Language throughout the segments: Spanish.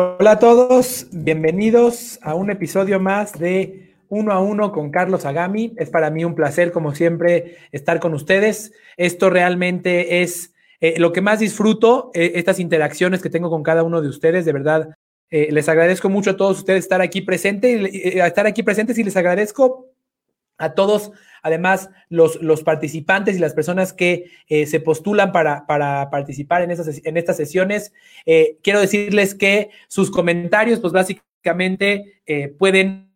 Hola a todos, bienvenidos a un episodio más de Uno a Uno con Carlos Agami. Es para mí un placer, como siempre, estar con ustedes. Esto realmente es eh, lo que más disfruto, eh, estas interacciones que tengo con cada uno de ustedes. De verdad, eh, les agradezco mucho a todos ustedes estar aquí presentes, estar aquí presentes y les agradezco a todos, además, los, los participantes y las personas que eh, se postulan para, para participar en, esas, en estas sesiones. Eh, quiero decirles que sus comentarios, pues básicamente eh, pueden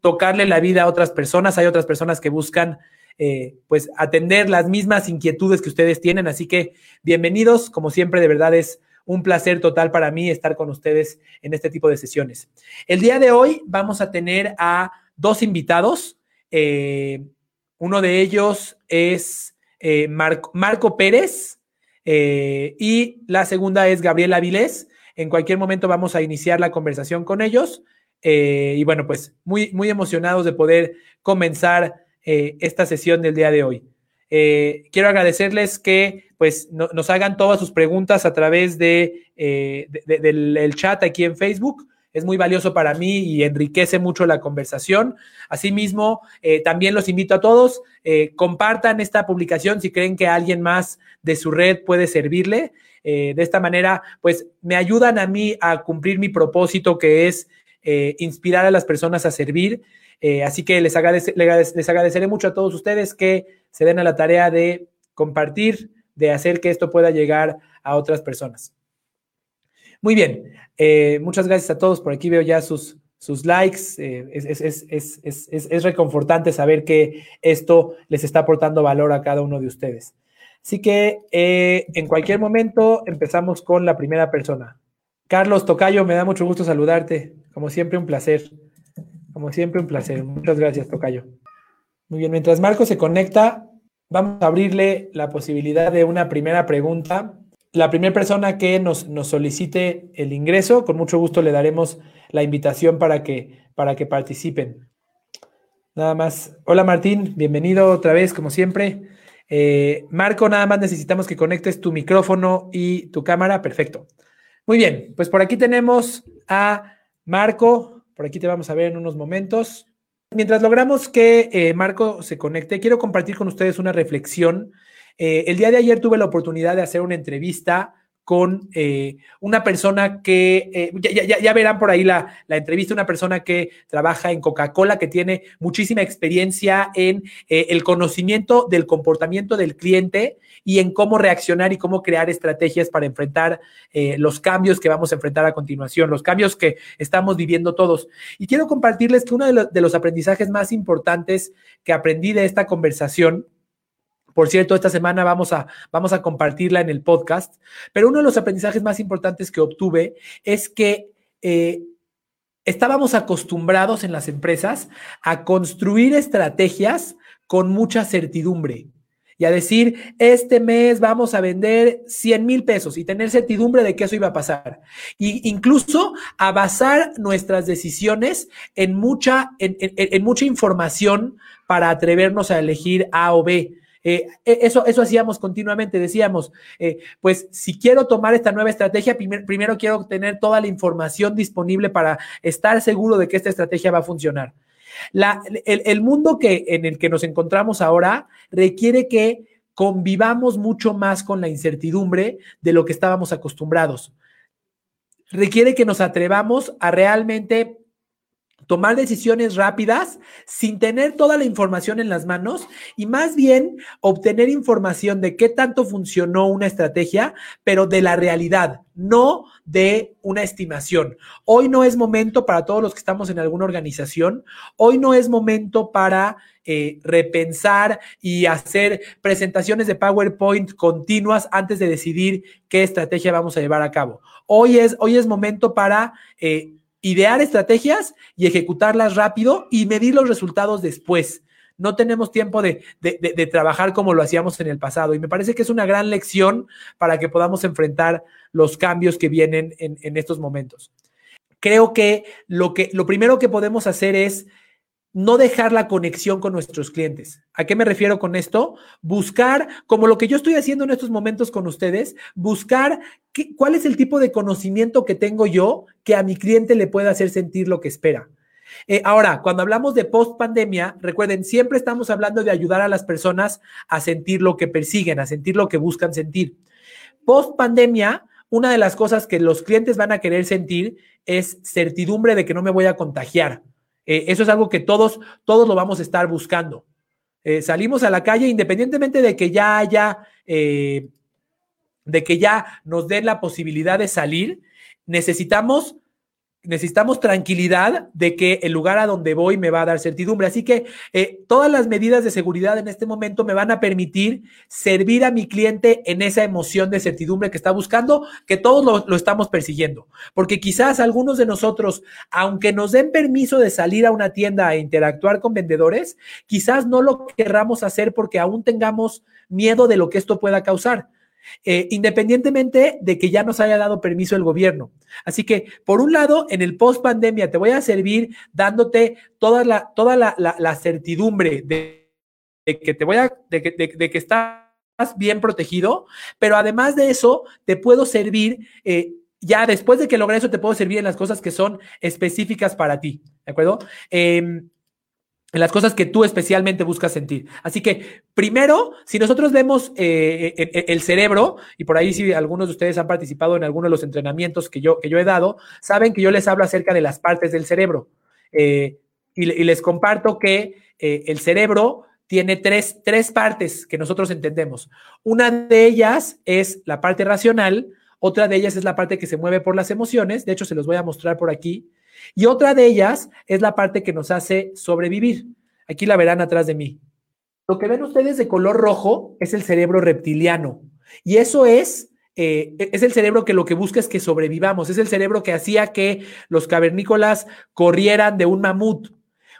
tocarle la vida a otras personas. Hay otras personas que buscan, pues, atender las mismas inquietudes que ustedes tienen. Así que, bienvenidos. Como siempre, de verdad es un placer total para mí estar con ustedes en este tipo de sesiones. El día de hoy vamos a tener a dos invitados. Eh, uno de ellos es eh, Marco, Pérez eh, y la segunda es Gabriela Avilés. En cualquier momento vamos a iniciar la conversación con ellos. y bueno, pues muy, muy emocionados de poder comenzar esta sesión del día de hoy. quiero agradecerles que pues nos hagan todas sus preguntas a través de, del chat aquí en Facebook es muy valioso para mí y enriquece mucho la conversación. Asimismo, eh, también los invito a todos, eh, compartan esta publicación si creen que alguien más de su red puede servirle. Eh, de esta manera, pues me ayudan a mí a cumplir mi propósito que es inspirar a las personas a servir. así que les, les agradeceré mucho a todos ustedes que se den a la tarea de compartir, de hacer que esto pueda llegar a otras personas. Muy bien, eh, muchas gracias a todos. Por aquí veo ya sus, sus likes. Eh, es, reconfortante saber que esto les está aportando valor a cada uno de ustedes. Así que eh, en cualquier momento empezamos con la primera persona. Carlos Tocayo, me da mucho gusto saludarte. Como siempre, un placer. Como siempre, un placer. Muchas gracias, Tocayo. Muy bien, mientras Marco se conecta, vamos a abrirle la posibilidad de una primera pregunta la primera persona que nos, nos, solicite el ingreso, con mucho gusto le daremos la invitación para que, para que participen. Nada más. Hola Martín, bienvenido otra vez, como siempre. Eh, Marco, nada más necesitamos que conectes tu micrófono y tu cámara. Perfecto. Muy bien, pues por aquí tenemos a Marco. Por aquí te vamos a ver en unos momentos. Mientras logramos que eh, Marco se conecte, quiero compartir con ustedes una reflexión eh, el día de ayer tuve la oportunidad de hacer una entrevista con eh, una persona que, eh, ya, verán por ahí la, entrevista, una persona que trabaja en Coca-Cola, que tiene muchísima experiencia en el conocimiento del comportamiento del cliente y en cómo reaccionar y cómo crear estrategias para enfrentar los cambios que vamos a enfrentar a continuación, los cambios que estamos viviendo todos. Y quiero compartirles que uno de los aprendizajes más importantes que aprendí de esta conversación, por cierto, esta semana vamos a, vamos a compartirla en el podcast, pero uno de los aprendizajes más importantes que obtuve es que eh, estábamos acostumbrados en las empresas a construir estrategias con mucha certidumbre y a decir, este mes vamos a vender 100 mil pesos y tener certidumbre de que eso iba a pasar. Y incluso a basar nuestras decisiones en mucha, en mucha información para atrevernos a elegir A o B. Eh, e, eso, eso hacíamos continuamente, decíamos, eh, pues si quiero tomar esta nueva estrategia, primero quiero tener toda la información disponible para estar seguro de que esta estrategia va a funcionar. La, el, el mundo que, en el que nos encontramos ahora requiere que convivamos mucho más con la incertidumbre de lo que estábamos acostumbrados. Requiere que nos atrevamos a realmente tomar decisiones rápidas sin tener toda la información en las manos y más bien obtener información de qué tanto funcionó una estrategia, pero de la realidad, no de una estimación. Hoy no es momento para todos los que estamos en alguna organización, hoy no es momento para eh, repensar y hacer presentaciones de PowerPoint continuas antes de decidir qué estrategia vamos a llevar a cabo. Hoy es, hoy es momento para... Eh, idear estrategias y ejecutarlas rápido y medir los resultados después. No tenemos tiempo de, trabajar como lo hacíamos en el pasado. Y me parece que es una gran lección para que podamos enfrentar los cambios que vienen en, estos momentos. Creo que lo, que lo primero que podemos hacer es no dejar la conexión con nuestros clientes. ¿A qué me refiero con esto? Buscar, como lo que yo estoy haciendo en estos momentos con ustedes, buscar cuál es el tipo de conocimiento que tengo yo que a mi cliente le pueda hacer sentir lo que espera. Eh, ahora, cuando hablamos de post pandemia, recuerden, siempre estamos hablando de ayudar a las personas a sentir lo que persiguen, a sentir lo que buscan sentir. Post pandemia, una de las cosas que los clientes van a querer sentir es certidumbre de que no me voy a contagiar. Eh, eso es algo que todos, todos lo vamos a estar buscando. Eh, salimos a la calle independientemente de que ya haya, eh, de que ya nos den la posibilidad de salir, necesitamos necesitamos tranquilidad de que el lugar a donde voy me va a dar certidumbre. Así que eh, todas las medidas de seguridad en este momento me van a permitir servir a mi cliente en esa emoción de certidumbre que está buscando, que todos lo, lo estamos persiguiendo. Porque quizás algunos de nosotros, aunque nos den permiso de salir a una tienda e interactuar con vendedores, quizás no lo querramos hacer porque aún tengamos miedo de lo que esto pueda causar. Eh, independientemente de que ya nos haya dado permiso el gobierno. Así que, por un lado, en el post pandemia te voy a servir dándote toda la, toda la, certidumbre de, que te voy a, de que, estás bien protegido, pero además de eso, te puedo servir. Eh, ya después de que logre eso, te puedo servir en las cosas que son específicas para ti, ¿de acuerdo? Em, en las cosas que tú especialmente buscas sentir. Así que, primero, si nosotros vemos eh, eh, eh, el cerebro, y por ahí si algunos de ustedes han participado en alguno de los entrenamientos que yo, que yo he dado, saben que yo les hablo acerca de las partes del cerebro. y, les comparto que el cerebro tiene tres, tres partes que nosotros entendemos. Una de ellas es la parte racional, otra de ellas es la parte que se mueve por las emociones, de hecho se los voy a mostrar por aquí. Y otra de ellas es la parte que nos hace sobrevivir. Aquí la verán atrás de mí. Lo que ven ustedes de color rojo es el cerebro reptiliano. Y eso es, eh, es el cerebro que lo que busca es que sobrevivamos. Es el cerebro que hacía que los cavernícolas corrieran de un mamut.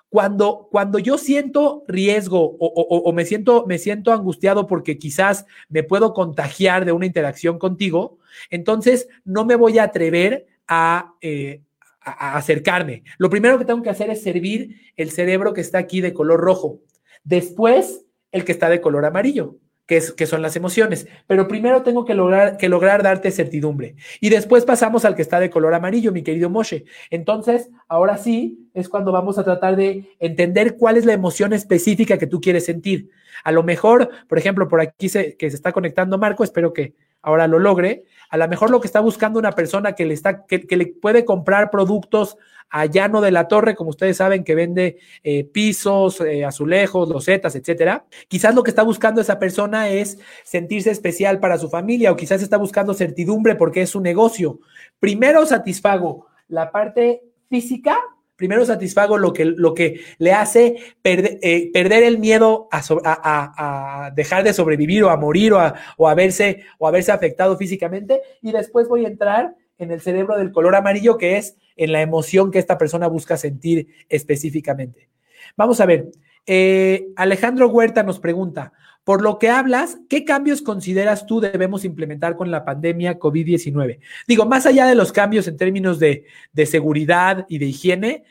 Cuando, cuando yo siento riesgo o, o, me, siento, me siento angustiado porque quizás me puedo contagiar de una interacción contigo, entonces no me voy a atrever a, eh, a, acercarme. Lo primero que tengo que hacer es servir el cerebro que está aquí de color rojo. Después, el que está de color amarillo, que, es, que son las emociones. Pero primero tengo que lograr, que lograr darte certidumbre. Y después pasamos al que está de color amarillo, mi querido Moshe. Entonces, ahora sí es cuando vamos a tratar de entender cuál es la emoción específica que tú quieres sentir. A lo mejor, por ejemplo, por aquí que se está conectando Marco, espero que ahora lo logre. A lo mejor lo que está buscando una persona que le, está, que, le puede comprar productos a Llano de la Torre, como ustedes saben, que vende eh, pisos, eh, azulejos, losetas, etcétera. Quizás lo que está buscando esa persona es sentirse especial para su familia o quizás está buscando certidumbre porque es su negocio. Primero satisfago la parte física primero satisfago lo que, lo que le hace eh, perder el miedo a, dejar de sobrevivir o a morir o a, o, a verse, o a verse afectado físicamente y después voy a entrar en el cerebro del color amarillo que es en la emoción que esta persona busca sentir específicamente. Vamos a ver, eh, Alejandro Huerta nos pregunta, por lo que hablas, ¿qué cambios consideras tú debemos implementar con la pandemia COVID-19? Digo, más allá de los cambios en términos de, seguridad y de higiene,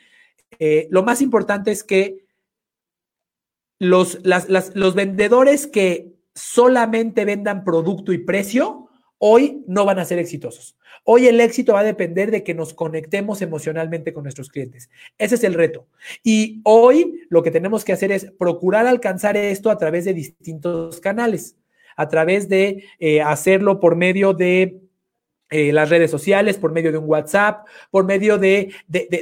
eh, lo más importante es que los, los vendedores que solamente vendan producto y precio, hoy no van a ser exitosos. Hoy el éxito va a depender de que nos conectemos emocionalmente con nuestros clientes. Ese es el reto. Y hoy lo que tenemos que hacer es procurar alcanzar esto a través de distintos canales, a través de eh, hacerlo por medio de eh, las redes sociales, por medio de un WhatsApp, por medio de,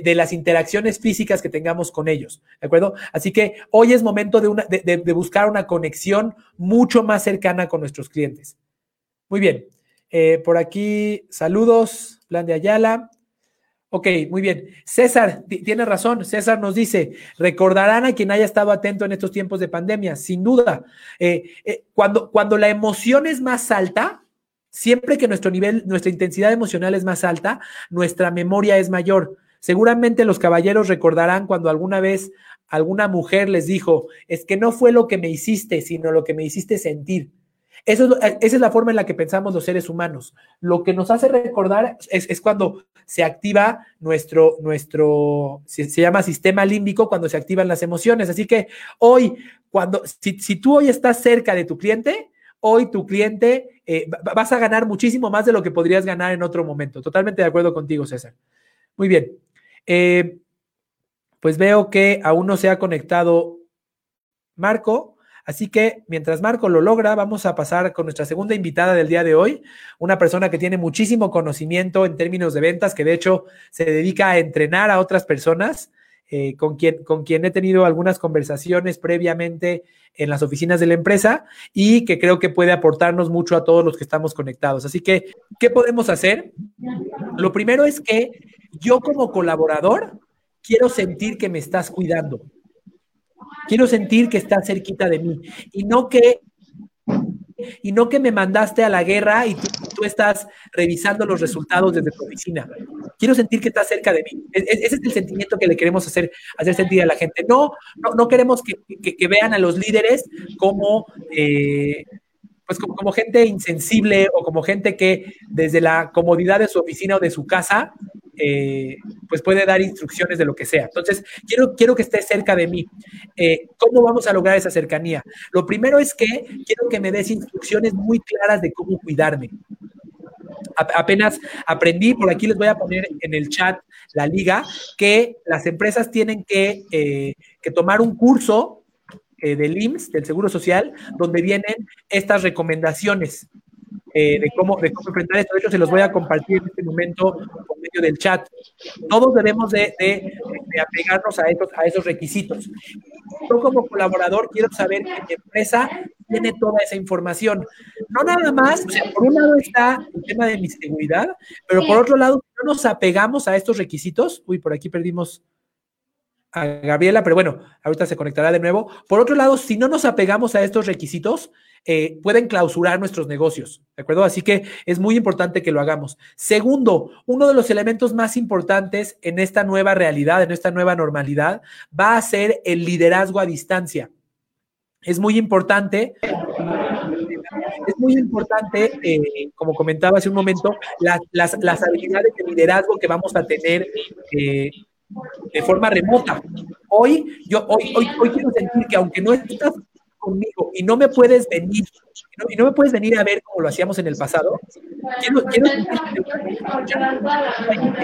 las interacciones físicas que tengamos con ellos, ¿de acuerdo? Así que hoy es momento de, una, de, buscar una conexión mucho más cercana con nuestros clientes. Muy bien, eh, por aquí, saludos, plan de Ayala. Ok, muy bien. César, tiene razón. César nos dice, recordarán a quien haya estado atento en estos tiempos de pandemia, sin duda. Eh, eh, cuando, cuando la emoción es más alta, siempre que nuestro nivel, nuestra intensidad emocional es más alta, nuestra memoria es mayor. Seguramente los caballeros recordarán cuando alguna vez alguna mujer les dijo, es que no fue lo que me hiciste, sino lo que me hiciste sentir. Eso esa es la forma en la que pensamos los seres humanos. Lo que nos hace recordar es, cuando se activa nuestro, nuestro se, llama sistema límbico, cuando se activan las emociones. Así que hoy, cuando, si, si tú hoy estás cerca de tu cliente, hoy tu cliente eh, vas a ganar muchísimo más de lo que podrías ganar en otro momento. Totalmente de acuerdo contigo, César. Muy bien. Eh, pues veo que aún no se ha conectado Marco. Así que mientras Marco lo logra, vamos a pasar con nuestra segunda invitada del día de hoy, una persona que tiene muchísimo conocimiento en términos de ventas, que de hecho se dedica a entrenar a otras personas, eh, con, quien, con quien he tenido algunas conversaciones previamente en las oficinas de la empresa y que creo que puede aportarnos mucho a todos los que estamos conectados. Así que, ¿qué podemos hacer? Lo primero es que yo como colaborador quiero sentir que me estás cuidando. Quiero sentir que estás cerquita de mí y no que y no que me mandaste a la guerra y tú, estás revisando los resultados desde tu oficina. Quiero sentir que estás cerca de mí. E, e, ese es el sentimiento que le queremos hacer, hacer sentir a la gente. No, no, queremos que, vean a los líderes como, eh, pues como, como, gente insensible o como gente que desde la comodidad de su oficina o de su casa eh, pues puede dar instrucciones de lo que sea. Entonces, quiero, quiero que esté cerca de mí. Eh, ¿Cómo vamos a lograr esa cercanía? Lo primero es que quiero que me des instrucciones muy claras de cómo cuidarme. apenas aprendí, por aquí les voy a poner en el chat la liga, que las empresas tienen que, eh, que tomar un curso del IMSS, del Seguro Social, donde vienen estas recomendaciones. Eh, de, cómo, de cómo enfrentar esto. De hecho, se los voy a compartir en este momento por medio del chat. Todos debemos de, de, apegarnos a esos, a esos requisitos. Yo como colaborador quiero saber que mi empresa tiene toda esa información. No nada más, o sea, por un lado está el tema de mi seguridad, pero por otro lado, no nos apegamos a estos requisitos. Uy, por aquí perdimos a Gabriela, pero bueno, ahorita se conectará de nuevo. Por otro lado, si no nos apegamos a estos requisitos, eh, pueden clausurar nuestros negocios, ¿de acuerdo? Así que es muy importante que lo hagamos. Segundo, uno de los elementos más importantes en esta nueva realidad, en esta nueva normalidad, va a ser el liderazgo a distancia. Es muy importante es muy importante, eh, como comentaba hace un momento, las, habilidades de liderazgo que vamos a tener eh, de forma remota. Hoy, yo hoy, hoy, hoy quiero sentir que aunque no estás conmigo y no me puedes venir, y no, me puedes venir a ver como lo hacíamos en el pasado, quiero, quiero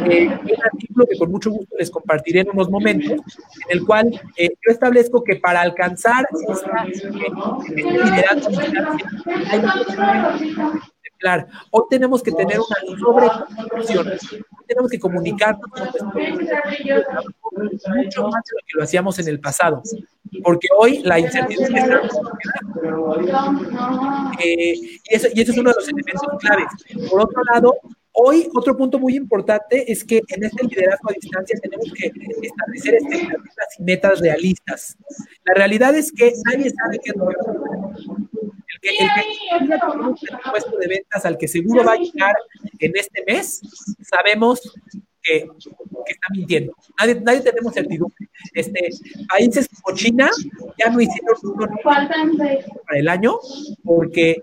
eh, un artículo que con mucho gusto les compartiré en unos momentos, en el cual eh, yo establezco que para alcanzar eh, liderazgo Claro, hoy tenemos que tener una sobrecomunicación, tenemos que comunicarnos mucho más de lo que lo hacíamos en el pasado, porque hoy la incertidumbre está eh, y, eso, y eso es uno de los elementos claves. Por otro lado, Hoy, otro punto muy importante es que en este liderazgo a distancia tenemos que establecer expectativas y metas realistas. La realidad es que nadie sabe qué es lo que que, el que un presupuesto de ventas al que seguro va a llegar en este mes, sabemos que, está mintiendo. Nadie, nadie tenemos certidumbre. Este, países como China ya no hicieron uno para el año porque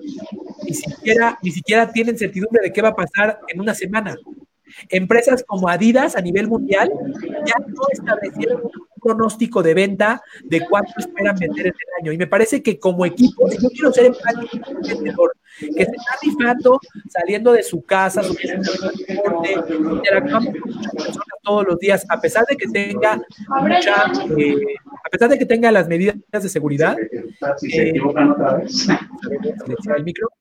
ni siquiera, ni siquiera tienen certidumbre de qué va a pasar en una semana. Empresas como Adidas a nivel mundial ya no establecieron pronóstico de venta de cuánto esperan vender en el año. Y me parece que como equipo, yo quiero ser empático vendedor, que se está rifando, saliendo de su casa, interactuando con muchas personas todos los días, a pesar de que tenga mucha, eh, a pesar de que tenga las medidas de seguridad. Eh,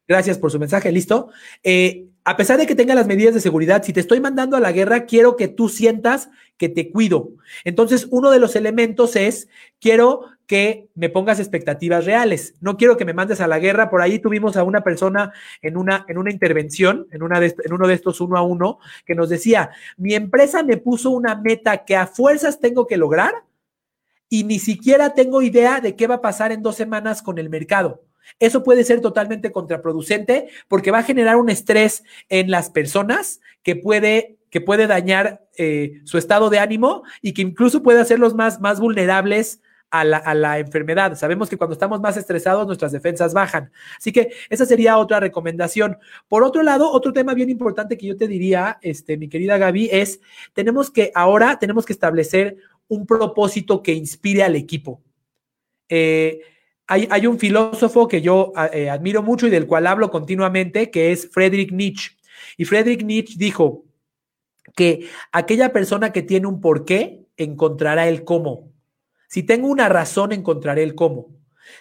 Gracias por su mensaje, listo. Eh, a pesar de que tenga las medidas de seguridad, si te estoy mandando a la guerra, quiero que tú sientas que te cuido. Entonces, uno de los elementos es, quiero que me pongas expectativas reales. No quiero que me mandes a la guerra. Por ahí tuvimos a una persona en una, en una intervención, en, una en uno de estos uno a uno, que nos decía, mi empresa me puso una meta que a fuerzas tengo que lograr y ni siquiera tengo idea de qué va a pasar en dos semanas con el mercado. Eso puede ser totalmente contraproducente porque va a generar un estrés en las personas que puede, que puede dañar eh, su estado de ánimo y que incluso puede hacerlos más, más vulnerables a la, enfermedad. Sabemos que cuando estamos más estresados, nuestras defensas bajan. Así que esa sería otra recomendación. Por otro lado, otro tema bien importante que yo te diría, este, mi querida Gaby, es tenemos que ahora tenemos que establecer un propósito que inspire al equipo. Eh, hay, un filósofo que yo eh, admiro mucho y del cual hablo continuamente, que es Friedrich Nietzsche. Y Friedrich Nietzsche dijo que aquella persona que tiene un porqué encontrará el cómo. Si tengo una razón, encontraré el cómo.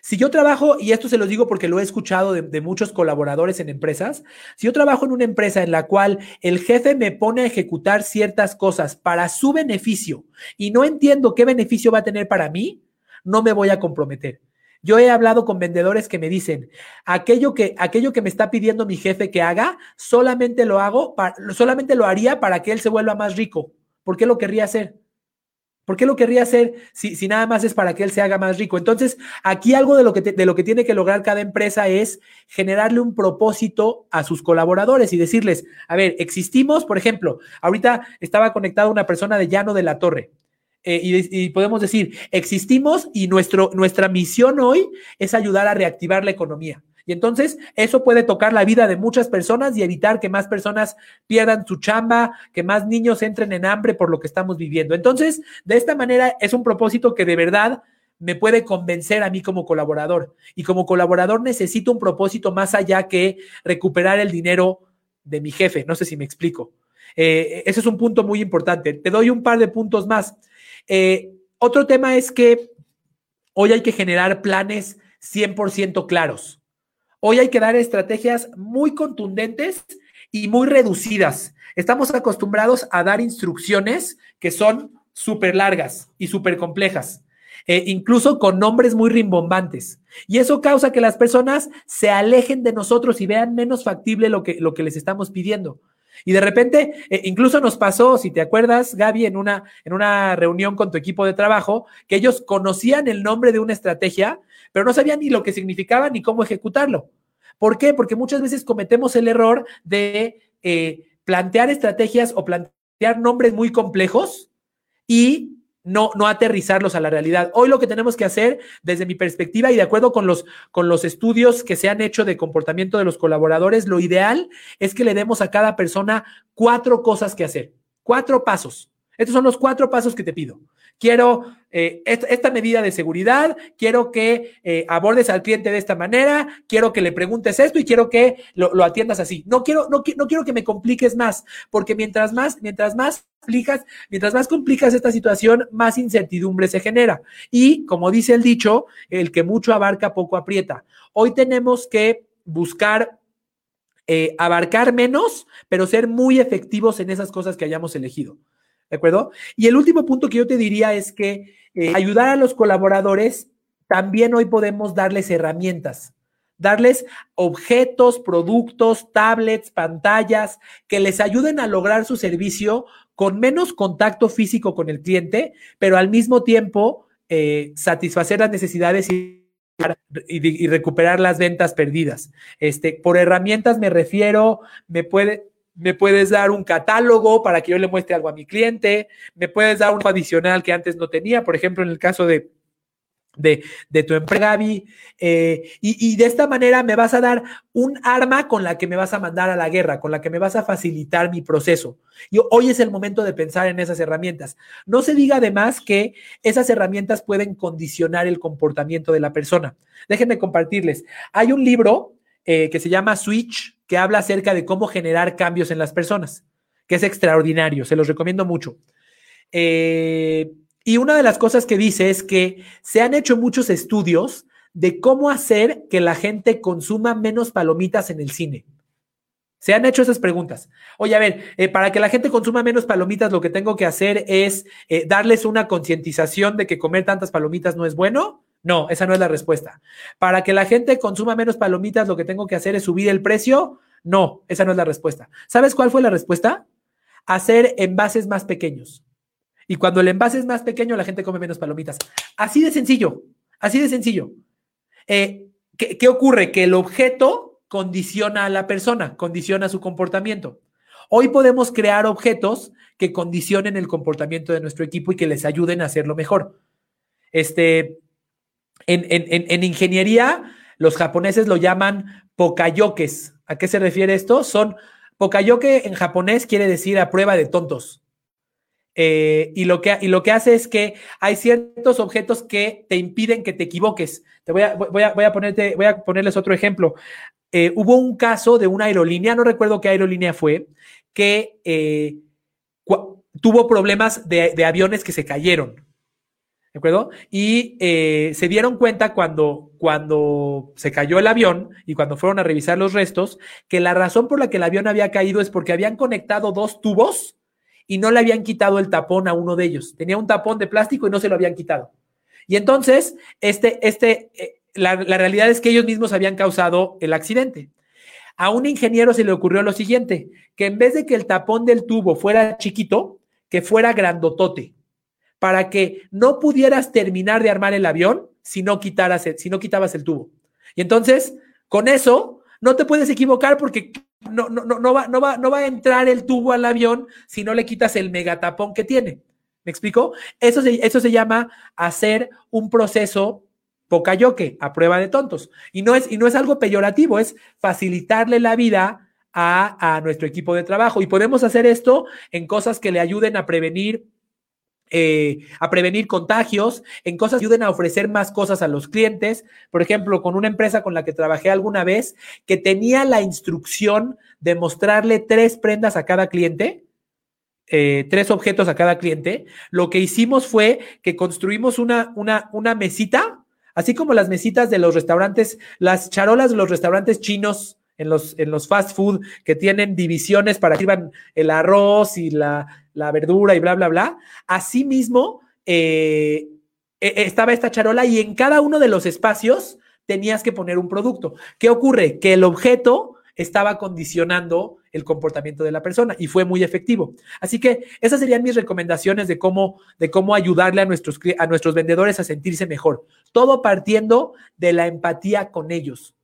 Si yo trabajo, y esto se lo digo porque lo he escuchado de, muchos colaboradores en empresas, si yo trabajo en una empresa en la cual el jefe me pone a ejecutar ciertas cosas para su beneficio y no entiendo qué beneficio va a tener para mí, no me voy a comprometer. Yo he hablado con vendedores que me dicen, aquello que, aquello que me está pidiendo mi jefe que haga, solamente lo hago, solamente lo haría para que él se vuelva más rico. ¿Por qué lo querría hacer? ¿Por qué lo querría hacer si, si, nada más es para que él se haga más rico? Entonces, aquí algo de lo, que de lo que tiene que lograr cada empresa es generarle un propósito a sus colaboradores y decirles, a ver, existimos, por ejemplo, ahorita estaba conectada una persona de Llano de la Torre. Eh, y, podemos decir, existimos y nuestro, nuestra misión hoy es ayudar a reactivar la economía. Y entonces eso puede tocar la vida de muchas personas y evitar que más personas pierdan su chamba, que más niños entren en hambre por lo que estamos viviendo. Entonces, de esta manera es un propósito que de verdad me puede convencer a mí como colaborador. Y como colaborador necesito un propósito más allá que recuperar el dinero de mi jefe. No sé si me explico. Eh, ese es un punto muy importante. Te doy un par de puntos más. Eh, otro tema es que hoy hay que generar planes 100% claros. Hoy hay que dar estrategias muy contundentes y muy reducidas. Estamos acostumbrados a dar instrucciones que son súper largas y súper complejas, eh, incluso con nombres muy rimbombantes. Y eso causa que las personas se alejen de nosotros y vean menos factible lo que, lo que les estamos pidiendo. Y de repente, eh, incluso nos pasó, si te acuerdas, Gaby, en una, en una reunión con tu equipo de trabajo, que ellos conocían el nombre de una estrategia, pero no sabían ni lo que significaba ni cómo ejecutarlo. ¿Por qué? Porque muchas veces cometemos el error de eh, plantear estrategias o plantear nombres muy complejos y no, no aterrizarlos a la realidad. Hoy lo que tenemos que hacer, desde mi perspectiva y de acuerdo con los, con los estudios que se han hecho de comportamiento de los colaboradores, lo ideal es que le demos a cada persona cuatro cosas que hacer, cuatro pasos. Estos son los cuatro pasos que te pido quiero eh, esta, medida de seguridad, quiero que eh, abordes al cliente de esta manera, quiero que le preguntes esto y quiero que lo, atiendas así. No quiero, no, no, quiero que me compliques más, porque mientras más, mientras más complicas, mientras más complicas esta situación, más incertidumbre se genera. Y como dice el dicho, el que mucho abarca, poco aprieta. Hoy tenemos que buscar eh, abarcar menos, pero ser muy efectivos en esas cosas que hayamos elegido. ¿De acuerdo? Y el último punto que yo te diría es que eh, ayudar a los colaboradores, también hoy podemos darles herramientas, darles objetos, productos, tablets, pantallas que les ayuden a lograr su servicio con menos contacto físico con el cliente, pero al mismo tiempo eh, satisfacer las necesidades y y, recuperar las ventas perdidas. Este, por herramientas me refiero, me puede, me puedes dar un catálogo para que yo le muestre algo a mi cliente, me puedes dar un adicional que antes no tenía, por ejemplo, en el caso de, de, tu empresa, Gaby, eh, y, de esta manera me vas a dar un arma con la que me vas a mandar a la guerra, con la que me vas a facilitar mi proceso. Y hoy es el momento de pensar en esas herramientas. No se diga además que esas herramientas pueden condicionar el comportamiento de la persona. Déjenme compartirles. Hay un libro eh, que se llama Switch, que habla acerca de cómo generar cambios en las personas, que es extraordinario, se los recomiendo mucho. Eh, y una de las cosas que dice es que se han hecho muchos estudios de cómo hacer que la gente consuma menos palomitas en el cine. Se han hecho esas preguntas. Oye, a ver, eh, para que la gente consuma menos palomitas, lo que tengo que hacer es darles una concientización de que comer tantas palomitas no es bueno. No, esa no es la respuesta. Para que la gente consuma menos palomitas, lo que tengo que hacer es subir el precio. No, esa no es la respuesta. ¿Sabes cuál fue la respuesta? Hacer envases más pequeños. Y cuando el envase es más pequeño, la gente come menos palomitas. Así de sencillo, así de sencillo. Eh, ¿qué, ¿Qué ocurre? Que el objeto condiciona a la persona, condiciona su comportamiento. Hoy podemos crear objetos que condicionen el comportamiento de nuestro equipo y que les ayuden a hacerlo mejor. Este, en, ingeniería, los japoneses lo llaman pokayokes. ¿A qué se refiere esto? Son pokayoke en japonés quiere decir a prueba de tontos. Eh, y, lo que, y lo que hace es que hay ciertos objetos que te impiden que te equivoques. Te voy a, voy a, voy a, ponerte, voy a ponerles otro ejemplo. Eh, hubo un caso de una aerolínea, no recuerdo qué aerolínea fue, que eh, tuvo problemas de, aviones que se cayeron. ¿De acuerdo? Y se dieron cuenta cuando, cuando se cayó el avión y cuando fueron a revisar los restos, que la razón por la que el avión había caído es porque habían conectado dos tubos y no le habían quitado el tapón a uno de ellos. Tenía un tapón de plástico y no se lo habían quitado. Y entonces, este, este, eh, la, realidad es que ellos mismos habían causado el accidente. A un ingeniero se le ocurrió lo siguiente, que en vez de que el tapón del tubo fuera chiquito, que fuera grandotote, para que no pudieras terminar de armar el avión si no, si no quitabas el tubo. Y entonces, con eso, no te puedes equivocar porque no, no, no, no, va, no, va, no va a entrar el tubo al avión si no le quitas el megatapón que tiene. ¿Me explico? Eso se, eso se llama hacer un proceso pocayoque, a prueba de tontos. Y no es, y no es algo peyorativo, es facilitarle la vida a, a nuestro equipo de trabajo. Y podemos hacer esto en cosas que le ayuden a prevenir eh, a prevenir contagios, en cosas que ayuden a ofrecer más cosas a los clientes. Por ejemplo, con una empresa con la que trabajé alguna vez que tenía la instrucción de mostrarle tres prendas a cada cliente, eh, tres objetos a cada cliente, lo que hicimos fue que construimos una, una, una mesita, así como las mesitas de los restaurantes, las charolas de los restaurantes chinos en los, en los fast food que tienen divisiones para que sirvan el arroz y la, la verdura y bla, bla, bla. Asimismo, eh, e, estaba esta charola y en cada uno de los espacios tenías que poner un producto. ¿Qué ocurre? Que el objeto estaba condicionando el comportamiento de la persona y fue muy efectivo. Así que esas serían mis recomendaciones de cómo, de cómo ayudarle a nuestros, a nuestros vendedores a sentirse mejor. Todo partiendo de la empatía con ellos.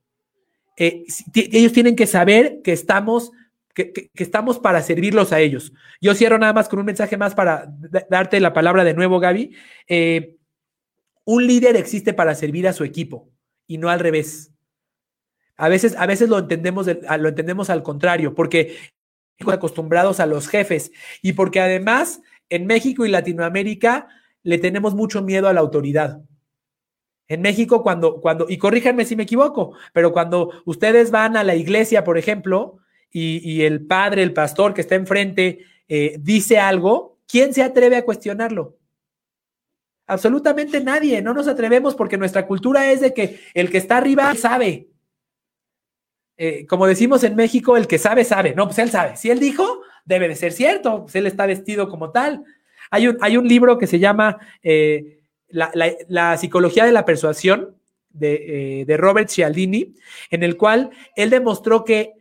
Eh, ellos tienen que saber que estamos que, estamos para servirlos a ellos. Yo cierro nada más con un mensaje más para darte la palabra de nuevo, Gaby. Eh, un líder existe para servir a su equipo y no al revés. A veces, a veces lo, entendemos lo entendemos al contrario, porque acostumbrados a los jefes y porque además en México y Latinoamérica le tenemos mucho miedo a la autoridad. En México, cuando, cuando, y corríjanme si me equivoco, pero cuando ustedes van a la iglesia, por ejemplo, y, el padre, el pastor que está enfrente, eh, dice algo, ¿quién se atreve a cuestionarlo? Absolutamente nadie, no nos atrevemos porque nuestra cultura es de que el que está arriba sabe. Eh, como decimos en México, el que sabe, sabe. No, pues él sabe. Si él dijo, debe de ser cierto, pues él está vestido como tal. Hay un, hay un libro que se llama eh, la, psicología de la persuasión de, de Robert Cialdini, en el cual él demostró que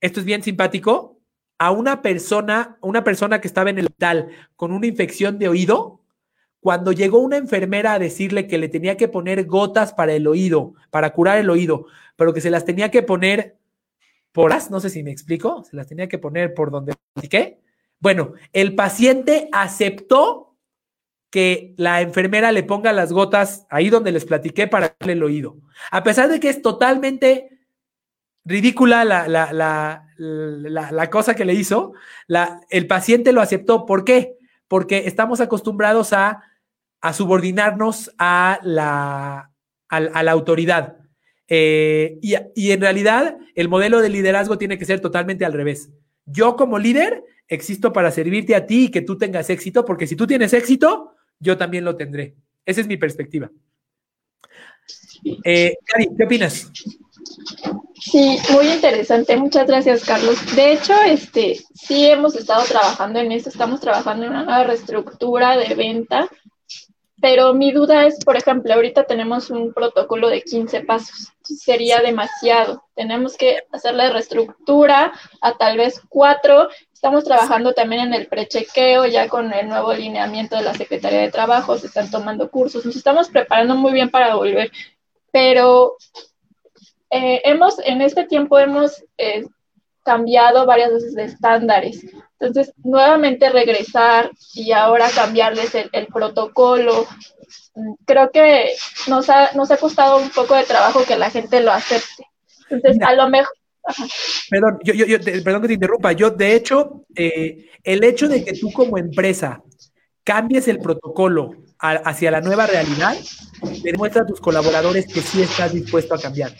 esto es bien simpático, a una persona, una persona que estaba en el hospital con una infección de oído, cuando llegó una enfermera a decirle que le tenía que poner gotas para el oído, para curar el oído, pero que se las tenía que poner por no sé si me explico, se las tenía que poner por donde qué. Bueno, el paciente aceptó que la enfermera le ponga las gotas ahí donde les platiqué para darle el oído. A pesar de que es totalmente ridícula la, la, la, la, cosa que le hizo, el paciente lo aceptó. ¿Por qué? Porque estamos acostumbrados a, a subordinarnos a la, a, la autoridad. Eh, y, y, en realidad el modelo de liderazgo tiene que ser totalmente al revés. Yo como líder existo para servirte a ti y que tú tengas éxito, porque si tú tienes éxito, yo también lo tendré. Esa es mi perspectiva. Eh, Cari, ¿qué opinas? Sí, muy interesante. Muchas gracias, Carlos. De hecho, este, sí hemos estado trabajando en eso. Estamos trabajando en una nueva reestructura de venta. Pero mi duda es, por ejemplo, ahorita tenemos un protocolo de 15 pasos. Sería demasiado. Tenemos que hacer la reestructura a tal vez cuatro. Estamos trabajando también en el prechequeo, ya con el nuevo alineamiento de la Secretaría de Trabajo. Se están tomando cursos. Nos estamos preparando muy bien para volver. Pero eh, hemos, en este tiempo hemos eh, cambiado varias veces de estándares. Entonces, nuevamente regresar y ahora cambiarles el, protocolo, creo que nos ha, nos ha costado un poco de trabajo que la gente lo acepte. Entonces, a lo mejor... Perdón, yo, yo, perdón que te interrumpa. Yo, de hecho, eh, el hecho de que tú como empresa cambies el protocolo hacia la nueva realidad, demuestra a tus colaboradores que sí estás dispuesto a cambiar.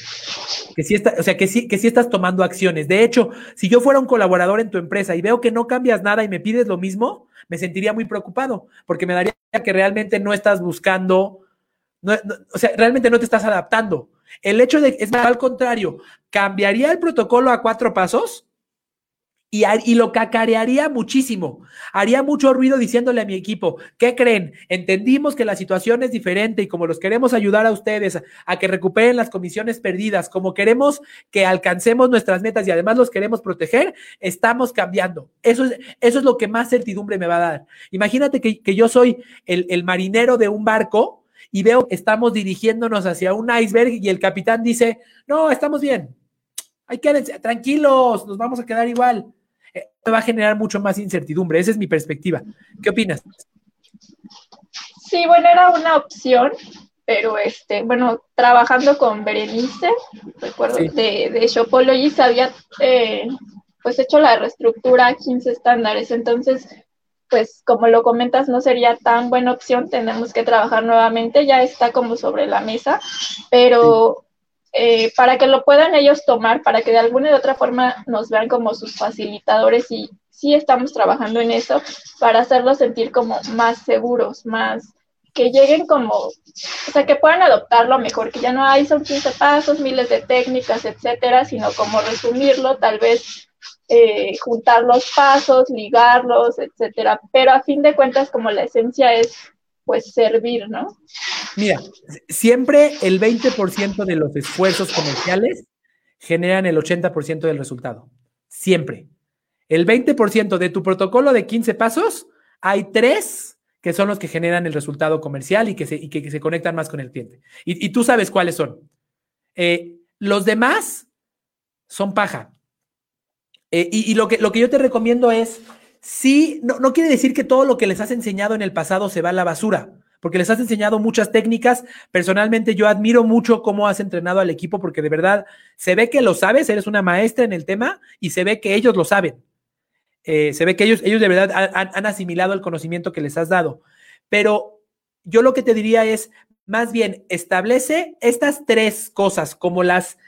Que sí está, o sea, que sí, que sí estás tomando acciones. De hecho, si yo fuera un colaborador en tu empresa y veo que no cambias nada y me pides lo mismo, me sentiría muy preocupado, porque me daría que realmente no estás buscando, o sea, realmente no te estás adaptando. El hecho de, es al contrario, cambiaría el protocolo a cuatro pasos y, lo cacarearía muchísimo. Haría mucho ruido diciéndole a mi equipo, ¿qué creen? Entendimos que la situación es diferente y como los queremos ayudar a ustedes a, que recuperen las comisiones perdidas, como queremos que alcancemos nuestras metas y además los queremos proteger, estamos cambiando. Eso es, eso es lo que más certidumbre me va a dar. Imagínate que, yo soy el, el marinero de un barco y veo que estamos dirigiéndonos hacia un iceberg y el capitán dice, no, estamos bien. Hay que tranquilos, nos vamos a quedar igual va a generar mucho más incertidumbre. Esa es mi perspectiva. ¿Qué opinas? Sí, bueno, era una opción, pero este, bueno, trabajando con Berenice, recuerdo, de, de Shopology, se había eh, pues hecho la reestructura a 15 estándares. Entonces, pues como lo comentas, no sería tan buena opción, tenemos que trabajar nuevamente, ya está como sobre la mesa, pero eh, para que lo puedan ellos tomar, para que de alguna y otra forma nos vean como sus facilitadores y sí estamos trabajando en eso para hacerlos sentir como más seguros, más que lleguen como, o sea, que puedan adoptarlo mejor, que ya no hay, son 15 pasos, miles de técnicas, etcétera, sino como resumirlo, tal vez eh, juntar los pasos, ligarlos, etcétera. Pero a fin de cuentas, como la esencia es pues servir, ¿no? Mira, siempre el 20% de los esfuerzos comerciales generan el 80% del resultado. Siempre. El 20% de tu protocolo de 15 pasos, hay tres que son los que generan el resultado comercial y que se, que, se conectan más con el cliente. Y, tú sabes cuáles son. Eh, los demás son paja. Eh, y, lo, que, lo que yo te recomiendo es sí, no, no quiere decir que todo lo que les has enseñado en el pasado se va a la basura, porque les has enseñado muchas técnicas. Personalmente yo admiro mucho cómo has entrenado al equipo, porque de verdad se ve que lo sabes, eres una maestra en el tema y se ve que ellos lo saben. Eh, se ve que ellos, ellos de verdad han, asimilado el conocimiento que les has dado. Pero yo lo que te diría es, más bien, establece estas tres cosas como las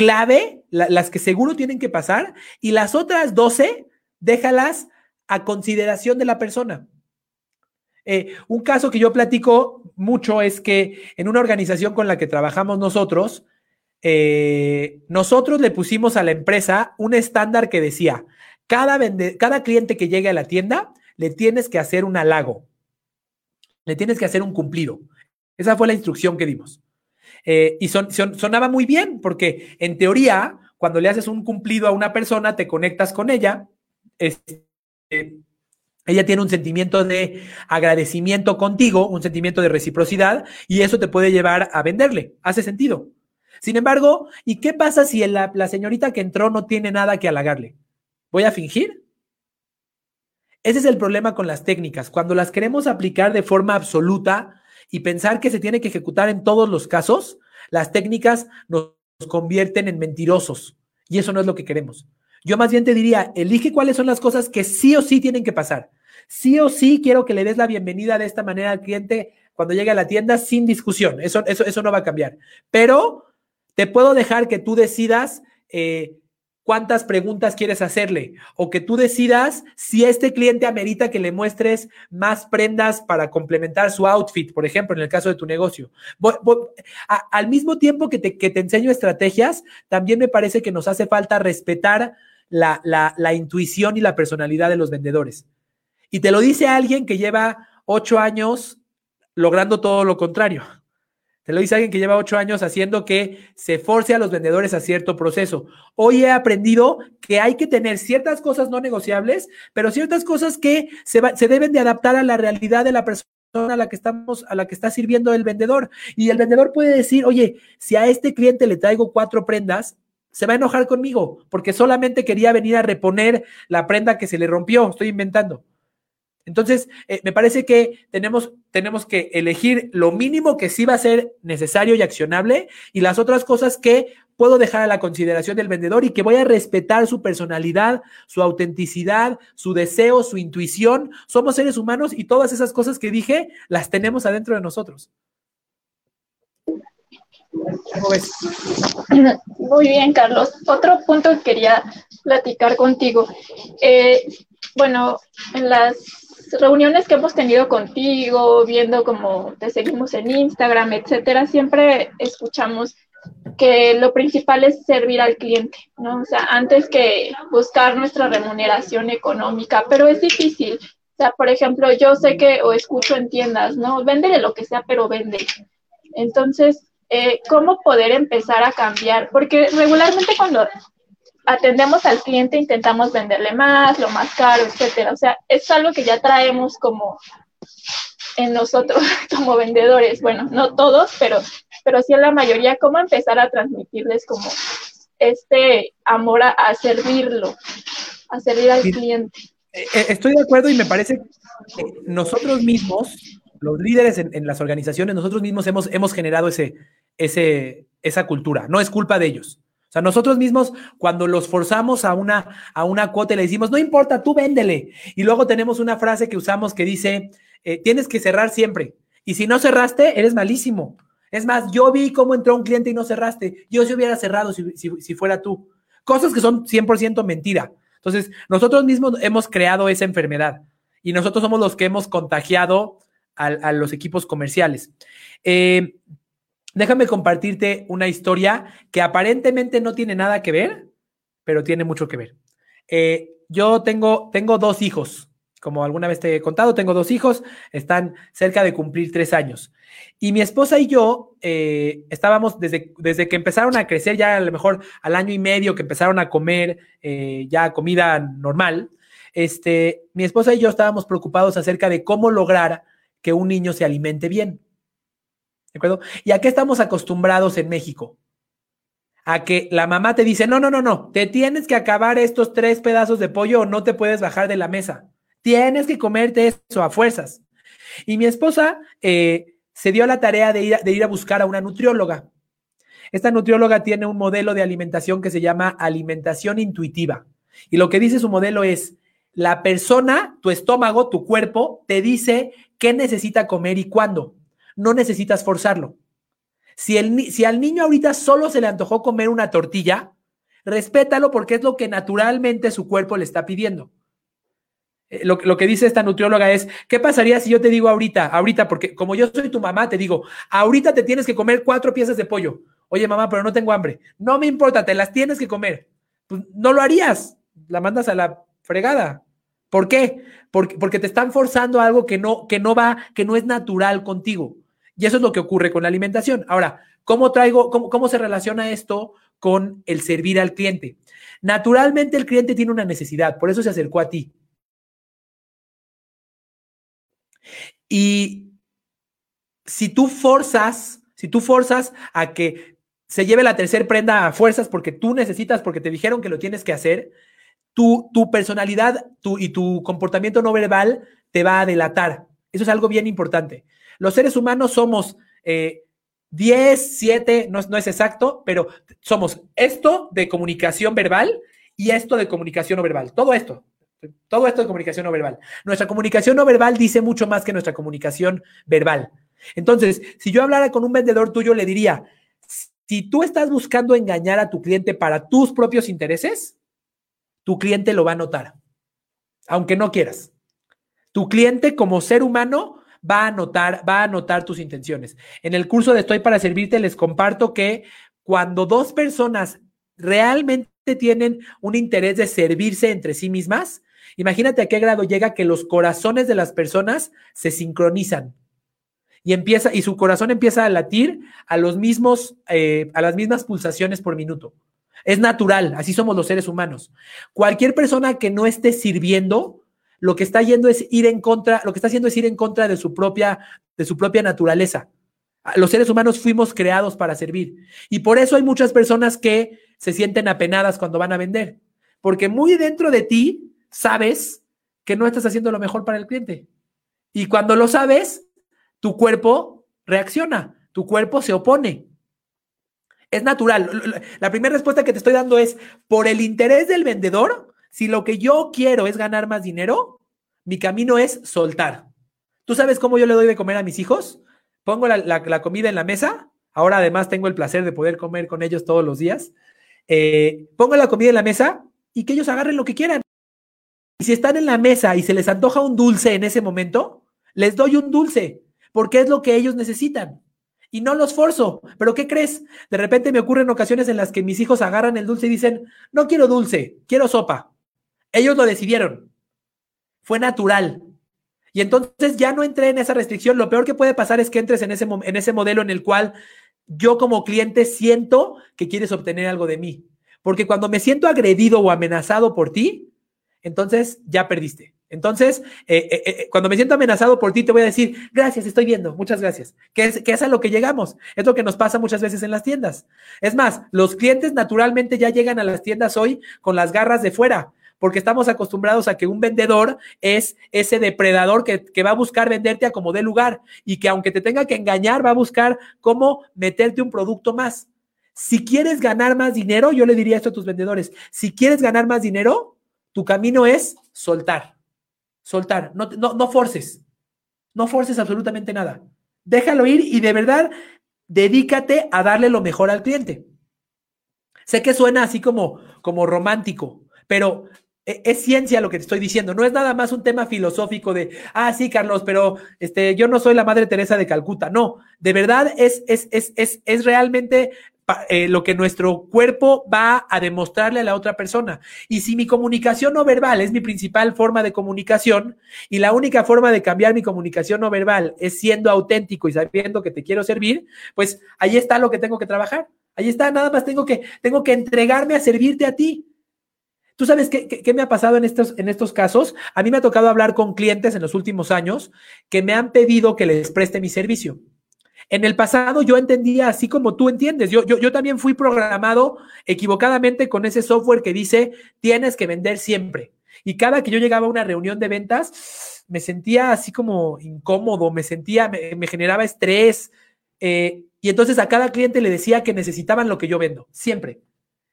clave, las que seguro tienen que pasar, y las otras doce, déjalas a consideración de la persona. Eh, un caso que yo platico mucho es que en una organización con la que trabajamos nosotros, eh, nosotros le pusimos a la empresa un estándar que decía, cada, cada cliente que llegue a la tienda, le tienes que hacer un halago, le tienes que hacer un cumplido. Esa fue la instrucción que dimos. Eh, y sonaba muy bien, porque en teoría, cuando le haces un cumplido a una persona, te conectas con ella, este, ella tiene un sentimiento de agradecimiento contigo, un sentimiento de reciprocidad, y eso te puede llevar a venderle. Hace sentido. Sin embargo, ¿y qué pasa si la, la señorita que entró no tiene nada que halagarle? ¿Voy a fingir? Ese es el problema con las técnicas. Cuando las queremos aplicar de forma absoluta y pensar que se tiene que ejecutar en todos los casos, las técnicas nos convierten en mentirosos. Y eso no es lo que queremos. Yo más bien te diría, elige cuáles son las cosas que sí o sí tienen que pasar. Sí o sí quiero que le des la bienvenida de esta manera al cliente cuando llegue a la tienda sin discusión. Eso, eso, eso no va a cambiar. Pero te puedo dejar que tú decidas eh, cuántas preguntas quieres hacerle o que tú decidas si este cliente amerita que le muestres más prendas para complementar su outfit, por ejemplo, en el caso de tu negocio. al mismo tiempo que te, que te enseño estrategias, también me parece que nos hace falta respetar la, intuición y la personalidad de los vendedores. Y te lo dice alguien que lleva ocho años logrando todo lo contrario. Te lo dice alguien que lleva ocho años haciendo que se force a los vendedores a cierto proceso. Hoy he aprendido que hay que tener ciertas cosas no negociables, pero ciertas cosas que se, se deben de adaptar a la realidad de la persona a la que estamos, a la que está sirviendo el vendedor. Y el vendedor puede decir, oye, si a este cliente le traigo cuatro prendas, se va a enojar conmigo porque solamente quería venir a reponer la prenda que se le rompió. Estoy inventando. Entonces, eh, me parece que tenemos, tenemos que elegir lo mínimo que sí va a ser necesario y accionable y las otras cosas que puedo dejar a la consideración del vendedor y que voy a respetar su personalidad, su autenticidad, su deseo, su intuición. Somos seres humanos y todas esas cosas que dije las tenemos adentro de nosotros. Muy bien, Carlos. Otro punto que quería platicar contigo. Eh, bueno, en las reuniones que hemos tenido contigo, viendo cómo te seguimos en Instagram, etcétera, siempre escuchamos que lo principal es servir al cliente, ¿no? O sea, antes que buscar nuestra remuneración económica, pero es difícil. O sea, por ejemplo, yo sé que o escucho en tiendas, ¿no? Véndele lo que sea, pero vende. Entonces, eh, ¿cómo poder empezar a cambiar? Porque regularmente cuando atendemos al cliente, intentamos venderle más, lo más caro, etcétera. O sea, es algo que ya traemos como en nosotros como vendedores. Bueno, no todos, pero, pero sí en la mayoría. ¿Cómo empezar a transmitirles como este amor a, servirlo, a servir al cliente? Eh, eh, estoy de acuerdo y me parece que nosotros mismos, los líderes en, en las organizaciones, nosotros mismos hemos, hemos generado ese, ese, esa cultura. No es culpa de ellos. O sea, nosotros mismos, cuando los forzamos a una, a una cuota y le decimos, no importa, tú véndele. Y luego tenemos una frase que usamos que dice, eh, tienes que cerrar siempre. Y si no cerraste, eres malísimo. Es más, yo vi cómo entró un cliente y no cerraste. Yo se hubiera cerrado si, si, fuera tú. Cosas que son 100% mentira. Entonces, nosotros mismos hemos creado esa enfermedad y nosotros somos los que hemos contagiado a, a los equipos comerciales. Eh, déjame compartirte una historia que aparentemente no tiene nada que ver, pero tiene mucho que ver. Eh, yo tengo, tengo dos hijos. Como alguna vez te he contado, tengo dos hijos, están cerca de cumplir tres años. Y mi esposa y yo eh, estábamos desde, desde que empezaron a crecer, ya a lo mejor al año y medio que empezaron a comer eh, ya comida normal, este, mi esposa y yo estábamos preocupados acerca de cómo lograr que un niño se alimente bien. ¿De acuerdo? ¿Y a qué estamos acostumbrados en México? A que la mamá te dice, no, no, no, no, te tienes que acabar estos tres pedazos de pollo o no te puedes bajar de la mesa. Tienes que comerte eso a fuerzas. Y mi esposa eh, se dio la tarea de ir, de ir a buscar a una nutrióloga. Esta nutrióloga tiene un modelo de alimentación que se llama alimentación intuitiva. Y lo que dice su modelo es, la persona, tu estómago, tu cuerpo, te dice qué necesita comer y cuándo no necesitas forzarlo. Si, el, si al niño ahorita solo se le antojó comer una tortilla, respétalo porque es lo que naturalmente su cuerpo le está pidiendo. Eh, lo, lo, que dice esta nutrióloga es, ¿qué pasaría si yo te digo ahorita, ahorita, porque como yo soy tu mamá, te digo, ahorita te tienes que comer cuatro piezas de pollo. Oye, mamá, pero no tengo hambre. No me importa, te las tienes que comer. Pues no lo harías, la mandas a la fregada. ¿Por qué? Porque, porque te están forzando algo que no, que no va, que no es natural contigo. Y eso es lo que ocurre con la alimentación. Ahora, ¿cómo traigo, cómo, se relaciona esto con el servir al cliente? Naturalmente el cliente tiene una necesidad, por eso se acercó a ti. Y si tú forzas, si tú forzas a que se lleve la tercera prenda a fuerzas porque tú necesitas, porque te dijeron que lo tienes que hacer, tu, tu personalidad y tu comportamiento no verbal te va a delatar. Eso es algo bien importante. Los seres humanos somos 10, eh, 7, no, no es exacto, pero somos esto de comunicación verbal y esto de comunicación no verbal. Todo esto, todo esto de comunicación no verbal. Nuestra comunicación no verbal dice mucho más que nuestra comunicación verbal. Entonces, si yo hablara con un vendedor tuyo, le diría, si tú estás buscando engañar a tu cliente para tus propios intereses, tu cliente lo va a notar, aunque no quieras. Tu cliente como ser humano va a notar, va a notar tus intenciones. En el curso de Estoy para Servirte les comparto que cuando dos personas realmente tienen un interés de servirse entre sí mismas, imagínate a qué grado llega que los corazones de las personas se sincronizan y empieza y su corazón empieza a latir a los mismos eh, a las mismas pulsaciones por minuto. Es natural, así somos los seres humanos. Cualquier persona que no esté sirviendo lo que está yendo es ir en contra, lo que está haciendo es ir en contra de su propia, de su propia naturaleza. Los seres humanos fuimos creados para servir. Y por eso hay muchas personas que se sienten apenadas cuando van a vender, porque muy dentro de ti sabes que no estás haciendo lo mejor para el cliente. Y cuando lo sabes, tu cuerpo reacciona, tu cuerpo se opone. Es natural. La primera respuesta que te estoy dando es, por el interés del vendedor, si lo que yo quiero es ganar más dinero, mi camino es soltar. ¿Tú sabes cómo yo le doy de comer a mis hijos? Pongo la, comida en la mesa. Ahora además tengo el placer de poder comer con ellos todos los días. Eh, pongo la comida en la mesa y que ellos agarren lo que quieran. Y si están en la mesa y se les antoja un dulce en ese momento, les doy un dulce, porque es lo que ellos necesitan y no los forzo. Pero ¿qué crees? De repente me ocurren ocasiones en las que mis hijos agarran el dulce y dicen, no quiero dulce, quiero sopa. Ellos lo decidieron. Fue natural. Y entonces ya no entré en esa restricción. Lo peor que puede pasar es que entres en ese, en ese modelo en el cual yo como cliente siento que quieres obtener algo de mí. Porque cuando me siento agredido o amenazado por ti, entonces ya perdiste. Entonces, eh, eh, eh, cuando me siento amenazado por ti, te voy a decir, gracias, estoy viendo, muchas gracias. Que es, que es a lo que llegamos. Es lo que nos pasa muchas veces en las tiendas. Es más, los clientes naturalmente ya llegan a las tiendas hoy con las garras de fuera, porque estamos acostumbrados a que un vendedor es ese depredador que, que va a buscar venderte a como dé lugar y que aunque te tenga que engañar, va a buscar cómo meterte un producto más. Si quieres ganar más dinero, yo le diría esto a tus vendedores, si quieres ganar más dinero, tu camino es soltar soltar, no, no, no forces, no forces absolutamente nada. Déjalo ir y de verdad dedícate a darle lo mejor al cliente. Sé que suena así como, como romántico, pero es ciencia lo que te estoy diciendo, no es nada más un tema filosófico de, ah, sí, Carlos, pero este, yo no soy la Madre Teresa de Calcuta, no, de verdad es, es, es, es, es realmente eh, lo que nuestro cuerpo va a demostrarle a la otra persona. Y si mi comunicación no verbal es mi principal forma de comunicación y la única forma de cambiar mi comunicación no verbal es siendo auténtico y sabiendo que te quiero servir, pues ahí está lo que tengo que trabajar. Ahí está, nada más tengo que, tengo que entregarme a servirte a ti. ¿Tú sabes qué, me ha pasado en estos, en estos casos? A mí me ha tocado hablar con clientes en los últimos años que me han pedido que les preste mi servicio. En el pasado yo entendía así como tú entiendes. Yo, yo, yo también fui programado equivocadamente con ese software que dice tienes que vender siempre. Y cada que yo llegaba a una reunión de ventas, me sentía así como incómodo, me sentía, me, generaba estrés. Eh, y entonces a cada cliente le decía que necesitaban lo que yo vendo, siempre.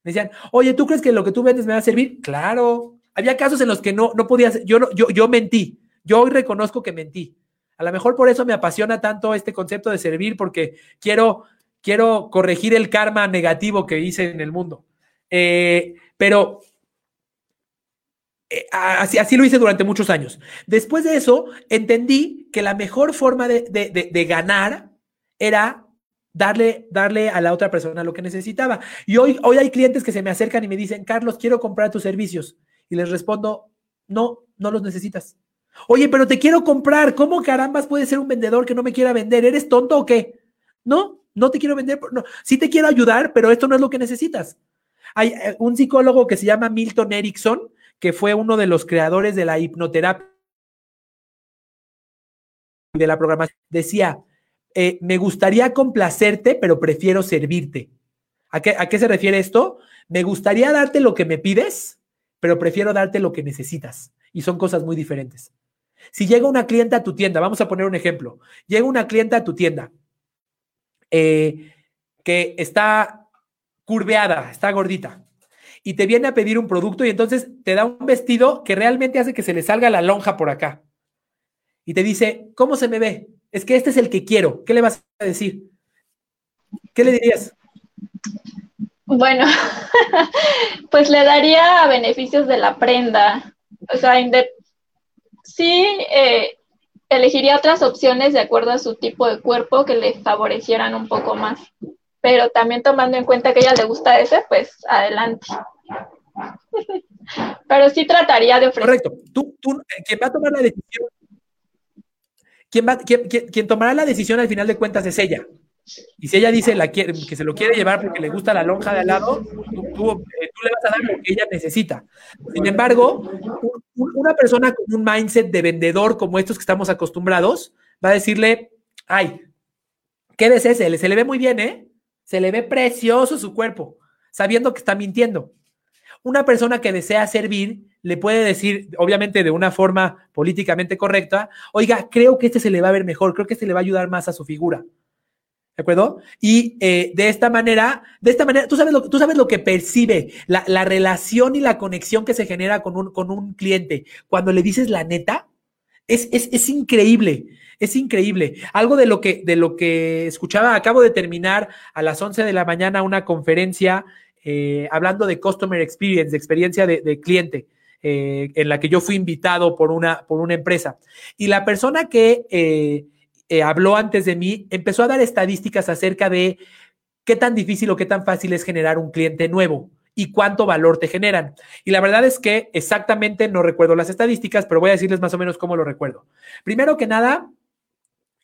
Decían, oye, ¿tú crees que lo que tú vendes me va a servir? Claro. Había casos en los que no, no podía, yo, yo, yo mentí. Yo hoy reconozco que mentí. A lo mejor por eso me apasiona tanto este concepto de servir, porque quiero, quiero corregir el karma negativo que hice en el mundo. Eh, pero eh, así, así, lo hice durante muchos años. Después de eso, entendí que la mejor forma de, ganar era darle, darle a la otra persona lo que necesitaba. Y hoy, hoy hay clientes que se me acercan y me dicen, Carlos, quiero comprar tus servicios. Y les respondo, no, no los necesitas. Oye, pero te quiero comprar. ¿Cómo carambas puede ser un vendedor que no me quiera vender? ¿Eres tonto o qué? No, no te quiero vender. No. Sí te quiero ayudar, pero esto no es lo que necesitas. Hay eh, un psicólogo que se llama Milton Erickson, que fue uno de los creadores de la hipnoterapia y de la programación. Decía, eh, me gustaría complacerte, pero prefiero servirte. ¿A qué, ¿A qué se refiere esto? Me gustaría darte lo que me pides, pero prefiero darte lo que necesitas. Y son cosas muy diferentes. Si llega una clienta a tu tienda, vamos a poner un ejemplo, llega una clienta a tu tienda eh, que está curveada, está gordita, y te viene a pedir un producto y entonces te da un vestido que realmente hace que se le salga la lonja por acá. Y te dice, ¿cómo se me ve? Es que este es el que quiero. ¿Qué le vas a decir? ¿Qué le dirías? Bueno, pues le daría beneficios de la prenda. O sea, sí eh, elegiría otras opciones de acuerdo a su tipo de cuerpo que le favorecieran un poco más. Pero también tomando en cuenta que a ella le gusta ese, pues adelante. Pero sí trataría de ofrecer. Correcto. Tú, tú, eh, quien va a tomar la decisión, quien, tomará la decisión al final de cuentas es ella. Y si ella dice que se lo quiere llevar porque le gusta la lonja de al lado, tú, eh, le vas a dar lo que ella necesita. Sin embargo, una persona con un mindset de vendedor como estos que estamos acostumbrados, va a decirle, ay, ¿qué ese? Se le ve muy bien, ¿eh? Se le ve precioso su cuerpo. sabiendo que está mintiendo. Una persona que desea servir le puede decir, obviamente de una forma políticamente correcta, oiga, creo que este se le va a ver mejor, creo que este le va a ayudar más a su figura. ¿De acuerdo? Y eh, de esta manera, de esta manera, tú sabes lo, tú sabes lo que percibe, la, la, relación y la conexión que se genera con un, con un cliente cuando le dices la neta, es, es, es increíble. Es increíble. Algo de lo que, de lo que escuchaba, acabo de terminar a las 11 de la mañana una conferencia eh, hablando de Customer Experience, de experiencia de, de cliente. Eh, en la que yo fui invitado por una, por una empresa. Y la persona que eh, eh, habló antes de mí empezó a dar estadísticas acerca de qué tan difícil o qué tan fácil es generar un cliente nuevo y cuánto valor te generan. Y la verdad es que exactamente no recuerdo las estadísticas, pero voy a decirles más o menos cómo lo recuerdo. Primero que nada,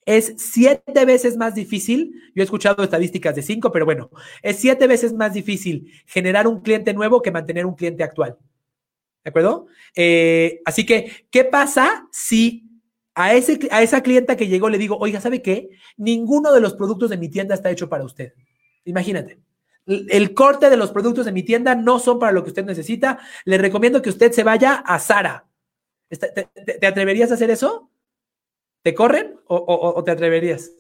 es siete veces más difícil, yo he escuchado estadísticas de cinco, pero bueno, es siete veces más difícil generar un cliente nuevo que mantener un cliente actual. ¿De acuerdo? Eh, así que, ¿qué pasa si a, ese, a esa clienta que llegó le digo, oiga, ¿sabe qué? Ninguno de los productos de mi tienda está hecho para usted. Imagínate. El corte de los productos de mi tienda no son para lo que usted necesita. Le recomiendo que usted se vaya a Sara. ¿Te, atreverías a hacer eso? ¿Te corren o, te atreverías?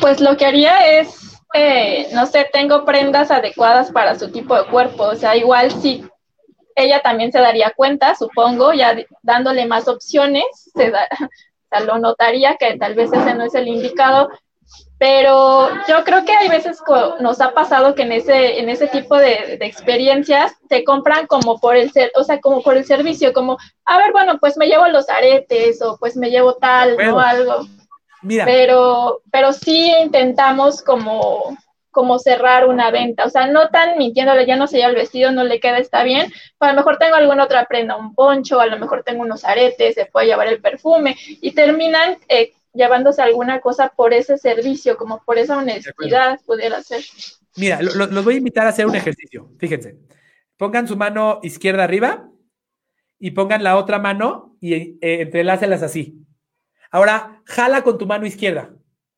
Pues lo que haría es, eh, no sé, tengo prendas adecuadas para su tipo de cuerpo. O sea, igual si ella también se daría cuenta, supongo, ya dándole más opciones, se da, lo notaría que tal vez ese no es el indicado, pero yo creo que hay veces nos ha pasado que en ese, en ese tipo de, experiencias te compran como por el ser, o sea, como por el servicio, como, a ver, bueno, pues me llevo los aretes o pues me llevo tal, o algo. Mira. Pero, pero sí intentamos como como cerrar una venta. O sea, no tan mintiéndole, ya no se lleva el vestido, no le queda, está bien. a lo mejor tengo alguna otra prenda, un poncho, a lo mejor tengo unos aretes, se puede llevar el perfume y terminan eh, llevándose alguna cosa por ese servicio, como por esa honestidad pudiera ser. Mira, los voy a invitar a hacer un ejercicio. Fíjense, pongan su mano izquierda arriba y pongan la otra mano y eh, entrelácelas así. Ahora, jala con tu mano izquierda.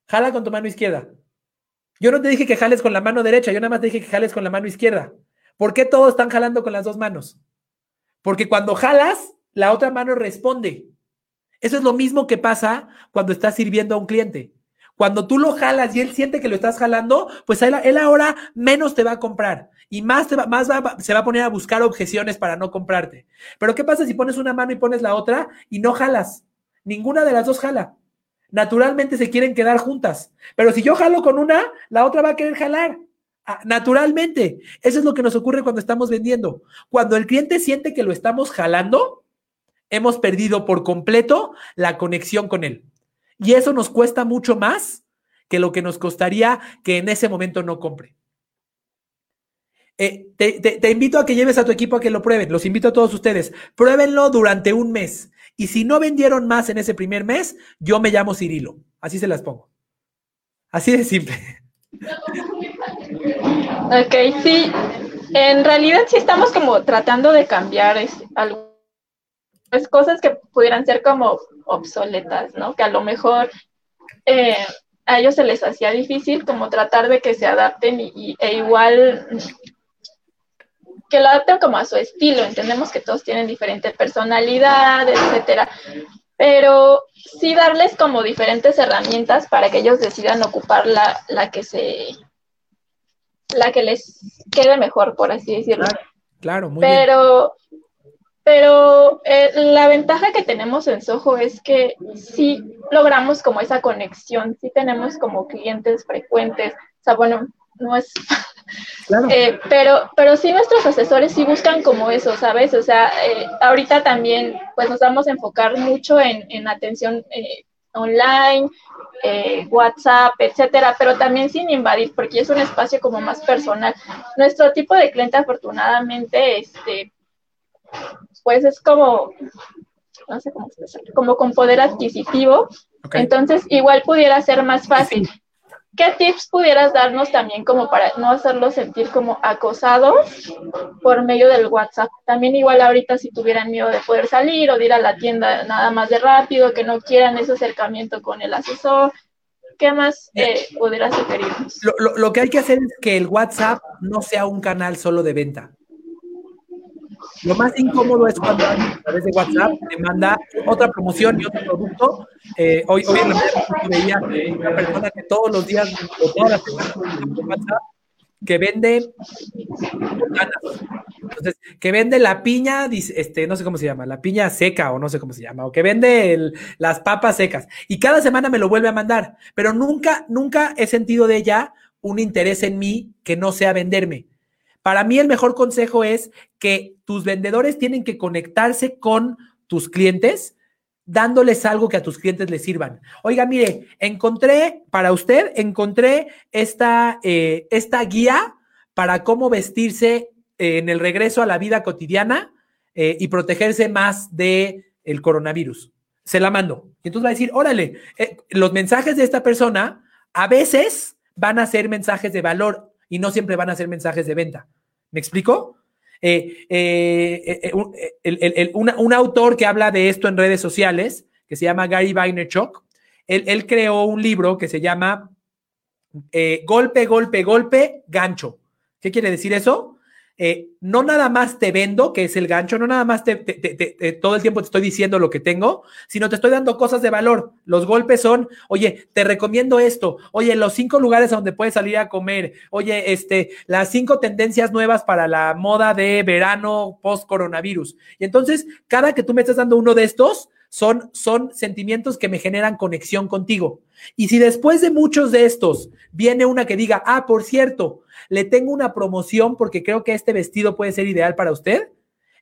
Jala con tu mano izquierda. Yo no te dije que jales con la mano derecha, yo nada más te dije que jales con la mano izquierda. ¿Por qué todos están jalando con las dos manos? Porque cuando jalas, la otra mano responde. Eso es lo mismo que pasa cuando estás sirviendo a un cliente. Cuando tú lo jalas y él siente que lo estás jalando, pues él, ahora menos te va a comprar y más, se va a poner a buscar objeciones para no comprarte. Pero ¿qué pasa si pones una mano y pones la otra y no jalas? Ninguna de las dos jala naturalmente se quieren quedar juntas. Pero si yo jalo con una, la otra va a querer jalar. Ah, naturalmente. Eso es lo que nos ocurre cuando estamos vendiendo. Cuando el cliente siente que lo estamos jalando, hemos perdido por completo la conexión con él. Y eso nos cuesta mucho más que lo que nos costaría que en ese momento no compre. Eh, te, te, invito a que lleves a tu equipo a que lo prueben. Los invito a todos ustedes. Pruébenlo durante un mes. Y si no vendieron más en ese primer mes, yo me llamo Cirilo. Así se las pongo. Así de simple. Ok, sí. En realidad sí estamos como tratando de cambiar algunas cosas que pudieran ser como obsoletas, ¿no? Que a lo mejor eh, a ellos se les hacía difícil como tratar de que se adapten y, e igual que lo adapten como a su estilo. Entendemos que todos tienen diferente personalidad, etcétera. Pero sí darles como diferentes herramientas para que ellos decidan ocupar la, la que se la que les quede mejor, por así decirlo. Claro, muy pero, bien. Pero eh, la ventaja que tenemos en Soho es que sí logramos como esa conexión, sí tenemos como clientes frecuentes. O sea, bueno, no es eh, pero, pero sí nuestros asesores sí buscan como eso, ¿sabes? O sea, eh, ahorita también pues nos vamos a enfocar mucho en, atención eh, online, WhatsApp, etcétera, pero también sin invadir, porque es un espacio como más personal. Nuestro tipo de cliente, afortunadamente, este, pues es como, no sé cómo expresarlo, como con poder adquisitivo. Entonces, igual pudiera ser más fácil. ¿Qué tips pudieras darnos también como para no hacerlos sentir como acosados por medio del WhatsApp? También igual ahorita si tuvieran miedo de poder salir o de ir a la tienda nada más de rápido, que no quieran ese acercamiento con el asesor, ¿qué más eh, podrás sugerirnos? Lo, lo que hay que hacer es que el WhatsApp no sea un canal solo de venta. Lo más incómodo es cuando a través de WhatsApp te manda otra promoción y otro producto. Eh, hoy, hoy en la mañana veía una persona que todos los días o todas las semanas WhatsApp que vende entonces, que vende la piña, este, no sé cómo se llama, la piña seca o no sé cómo se llama, o que vende las papas secas. Y cada semana me lo vuelve a mandar, pero nunca, nunca he sentido de ella un interés en mí que no sea venderme. Para mí el mejor consejo es que tus vendedores tienen que conectarse con tus clientes dándoles algo que a tus clientes les sirvan. Oiga, mire, encontré para usted, encontré esta, eh, esta guía para cómo vestirse eh, en el regreso a la vida cotidiana eh, y protegerse más de el coronavirus. Se la mando. Y entonces va a decir, órale, los mensajes de esta persona a veces van a ser mensajes de valor y no siempre van a ser mensajes de venta. ¿Me explico? Eh, eh, eh, un, autor que habla de esto en redes sociales, que se llama Gary Vaynerchuk, él, él creó un libro que se llama Golpe, Golpe, Golpe, Gancho. ¿Qué quiere decir eso? Eh, no nada más te vendo, que es el gancho, no nada más te, todo el tiempo te estoy diciendo lo que tengo, sino te estoy dando cosas de valor. Los golpes son, oye, te recomiendo esto, oye, los cinco lugares a donde puedes salir a comer, oye, este, las cinco tendencias nuevas para la moda de verano post coronavirus. Y entonces, cada que tú me estás dando uno de estos, son, son sentimientos que me generan conexión contigo. Y si después de muchos de estos viene una que diga, ah, por cierto, le tengo una promoción porque creo que este vestido puede ser ideal para usted,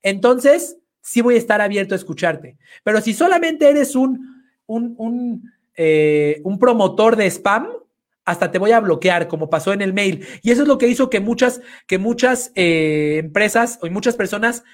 entonces sí voy a estar abierto a escucharte. Pero si solamente eres un, un, un, eh, promotor de spam, hasta te voy a bloquear, como pasó en el mail. Y eso es lo que hizo que muchas, que muchas eh, empresas o muchas personas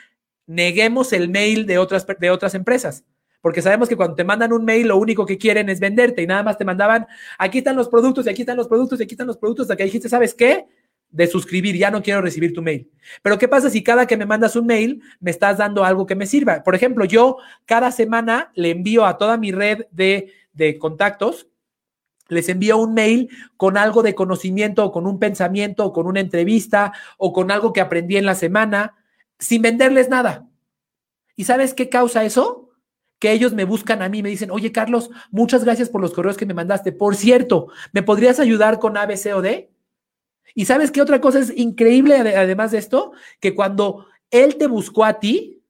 neguemos el mail de otras, de otras empresas porque sabemos que cuando te mandan un mail lo único que quieren es venderte y nada más te mandaban, aquí están los productos y aquí están los productos y aquí están los productos, hasta que dijiste, ¿sabes qué? De suscribir, ya no quiero recibir tu mail. Pero ¿qué pasa si cada que me mandas un mail me estás dando algo que me sirva? Por ejemplo, yo cada semana le envío a toda mi red de, de contactos, les envío un mail con algo de conocimiento o con un pensamiento o con una entrevista o con algo que aprendí en la semana, sin venderles nada. ¿Y sabes qué causa eso? que ellos me buscan a mí, me dicen, oye Carlos, muchas gracias por los correos que me mandaste. Por cierto, ¿me podrías ayudar con ABC o D? Y sabes qué otra cosa es increíble además de esto, que cuando él te buscó a ti,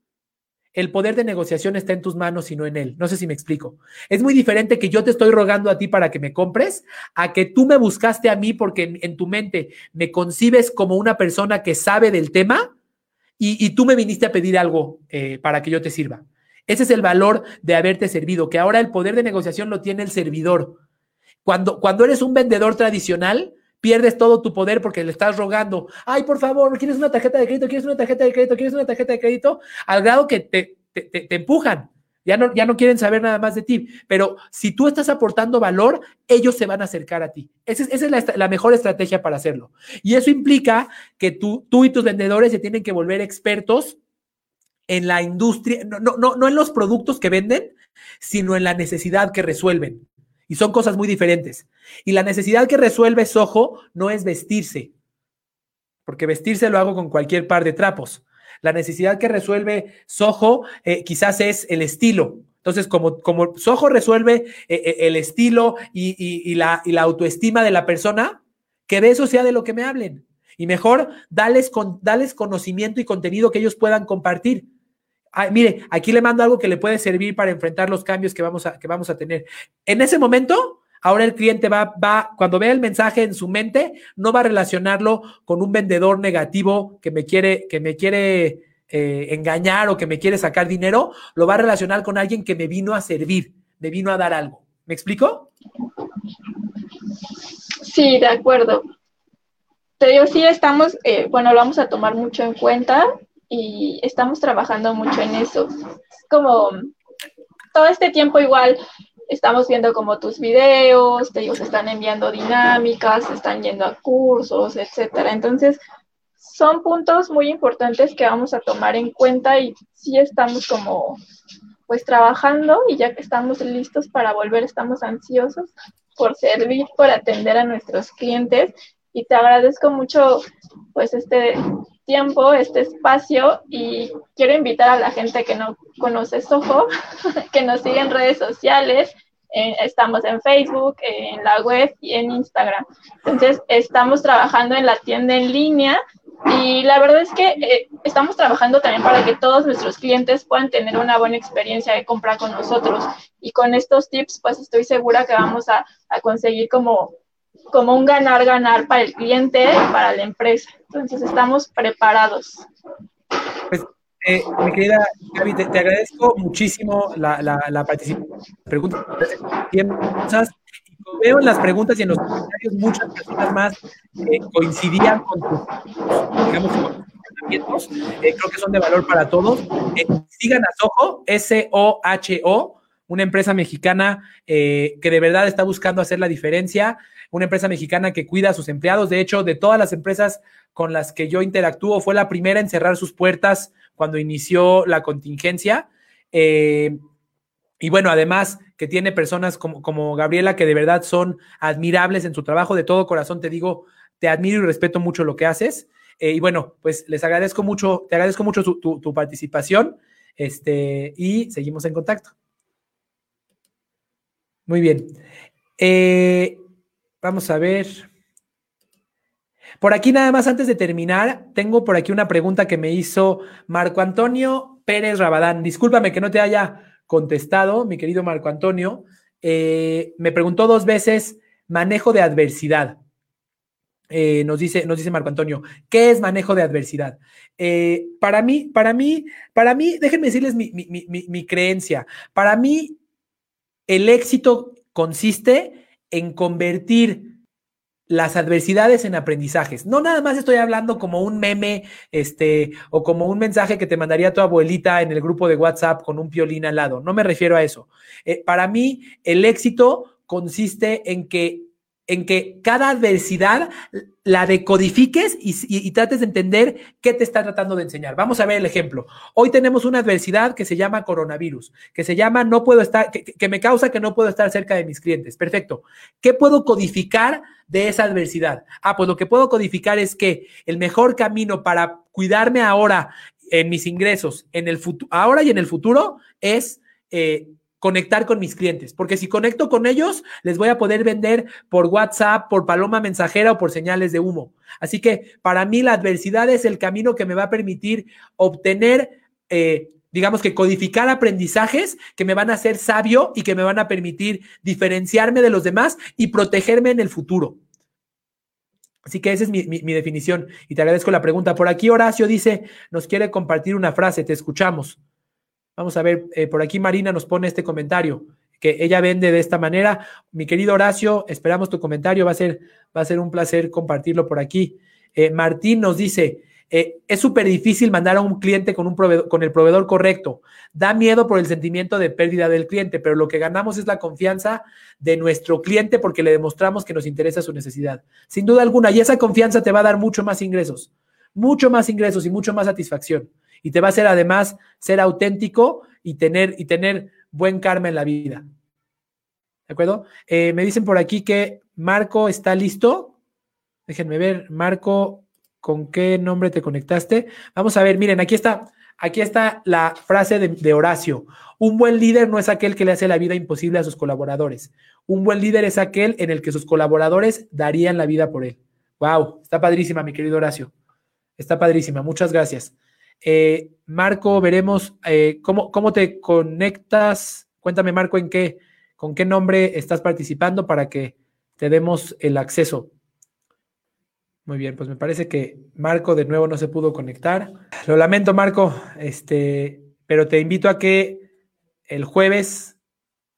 el poder de negociación está en tus manos y no en él. No sé si me explico. Es muy diferente que yo te estoy rogando a ti para que me compres, a que tú me buscaste a mí porque en, tu mente me concibes como una persona que sabe del tema y, tú me viniste a pedir algo eh, para que yo te sirva. Ese es el valor de haberte servido, que ahora el poder de negociación lo tiene el servidor. Cuando, cuando eres un vendedor tradicional, pierdes todo tu poder porque le estás rogando, ay, por favor, ¿quieres una tarjeta de crédito? ¿Quieres una tarjeta de crédito? ¿Quieres una tarjeta de crédito? Al grado que te, te, empujan. Ya no, ya no quieren saber nada más de ti. Pero si tú estás aportando valor, ellos se van a acercar a ti. Esa es, esa es la, mejor estrategia para hacerlo. Y eso implica que tú, tú y tus vendedores se tienen que volver expertos en la industria, no, no, no, en los productos que venden, sino en la necesidad que resuelven. Y son cosas muy diferentes. Y la necesidad que resuelve Soho no es vestirse, porque vestirse lo hago con cualquier par de trapos. La necesidad que resuelve Soho eh, quizás es el estilo. Entonces, como, como Soho resuelve eh, eh, el estilo y, la, y la autoestima de la persona, que de eso sea de lo que me hablen. Y mejor, dales, con, dales conocimiento y contenido que ellos puedan compartir mire, aquí le mando algo que le puede servir para enfrentar los cambios que vamos a, que vamos a tener. En ese momento, ahora el cliente va, va, cuando vea el mensaje en su mente, no va a relacionarlo con un vendedor negativo que me quiere, que me quiere eh, engañar o que me quiere sacar dinero, lo va a relacionar con alguien que me vino a servir, me vino a dar algo. ¿Me explico? Sí, de acuerdo. Pero sí estamos, eh, bueno, lo vamos a tomar mucho en cuenta y estamos trabajando mucho en eso. Como todo este tiempo igual estamos viendo como tus videos, te ellos están enviando dinámicas, están yendo a cursos, etcétera. Entonces, son puntos muy importantes que vamos a tomar en cuenta y sí estamos como pues trabajando y ya que estamos listos para volver, estamos ansiosos por servir, por atender a nuestros clientes y te agradezco mucho pues este tiempo, este espacio y quiero invitar a la gente que no conoce Soho, que nos siga en redes sociales, estamos en Facebook, en la web y en Instagram. Entonces, estamos trabajando en la tienda en línea y la verdad es que eh, estamos trabajando también para que todos nuestros clientes puedan tener una buena experiencia de compra con nosotros. Y con estos tips, pues estoy segura que vamos a, a conseguir como, como un ganar-ganar para el cliente para la empresa. Entonces, estamos preparados. Pues eh, mi querida Gaby, te, agradezco muchísimo la, la, participación. Preguntas, veo en las preguntas y en los comentarios muchas personas más eh, coincidían con tus, digamos, eh, creo que son de valor para todos. sigan a Soho, S-O-H-O, una empresa mexicana que de verdad está buscando hacer la diferencia, una empresa mexicana que cuida a sus empleados. De hecho, de todas las empresas con las que yo interactúo, fue la primera en cerrar sus puertas cuando inició la contingencia. Eh, y bueno, además que tiene personas como, como Gabriela que de verdad son admirables en su trabajo, de todo corazón te digo, te admiro y respeto mucho lo que haces. Eh, y bueno, pues les agradezco mucho, te agradezco mucho tu, participación este, y seguimos en contacto. Muy bien. Eh, vamos a ver. Por aquí nada más antes de terminar, tengo por aquí una pregunta que me hizo Marco Antonio Pérez Rabadán. Discúlpame que no te haya contestado, mi querido Marco Antonio. Eh, me preguntó dos veces manejo de adversidad. Eh, nos, dice, nos dice Marco Antonio, ¿qué es manejo de adversidad? Eh, para mí, para mí, para mí, déjenme decirles mi, mi creencia. Para mí, el éxito consiste en convertir las adversidades en aprendizajes. No nada más estoy hablando como un meme, este, o como un mensaje que te mandaría tu abuelita en el grupo de WhatsApp con un piolín al lado. No me refiero a eso. Eh, para mí, el éxito consiste en que en que cada adversidad la decodifiques y, trates de entender qué te está tratando de enseñar. Vamos a ver el ejemplo. Hoy tenemos una adversidad que se llama coronavirus, que se llama no puedo estar, que, me causa que no puedo estar cerca de mis clientes. Perfecto. ¿Qué puedo codificar de esa adversidad? Ah, pues lo que puedo codificar es que el mejor camino para cuidarme ahora en mis ingresos, en el futuro, ahora y en el futuro, es eh, conectar con mis clientes, porque si conecto con ellos, les voy a poder vender por WhatsApp, por paloma mensajera o por señales de humo. Así que para mí la adversidad es el camino que me va a permitir obtener, eh, digamos que codificar aprendizajes que me van a hacer sabio y que me van a permitir diferenciarme de los demás y protegerme en el futuro. Así que esa es mi, mi definición y te agradezco la pregunta. Por aquí Horacio dice, nos quiere compartir una frase, te escuchamos. Vamos a ver, eh, por aquí Marina nos pone este comentario, que ella vende de esta manera. Mi querido Horacio, esperamos tu comentario, va a ser, va a ser un placer compartirlo por aquí. Eh, Martín nos dice, eh, es súper difícil mandar a un cliente con, un con el proveedor correcto. Da miedo por el sentimiento de pérdida del cliente, pero lo que ganamos es la confianza de nuestro cliente porque le demostramos que nos interesa su necesidad. Sin duda alguna, y esa confianza te va a dar mucho más ingresos, mucho más ingresos y mucho más satisfacción y te va a hacer además ser auténtico y tener, y tener buen karma en la vida. ¿De acuerdo? Eh, me dicen por aquí que Marco está listo. Déjenme ver, Marco, ¿con qué nombre te conectaste? Vamos a ver, miren, aquí está, aquí está la frase de, de Horacio. Un buen líder no es aquel que le hace la vida imposible a sus colaboradores. Un buen líder es aquel en el que sus colaboradores darían la vida por él. Wow, está padrísima, mi querido Horacio. Está padrísima, muchas gracias. Eh, Marco, veremos eh, cómo, cómo te conectas. Cuéntame, Marco, en qué, con qué nombre estás participando para que te demos el acceso. Muy bien, pues me parece que Marco de nuevo no se pudo conectar. Lo lamento, Marco, este, pero te invito a que el jueves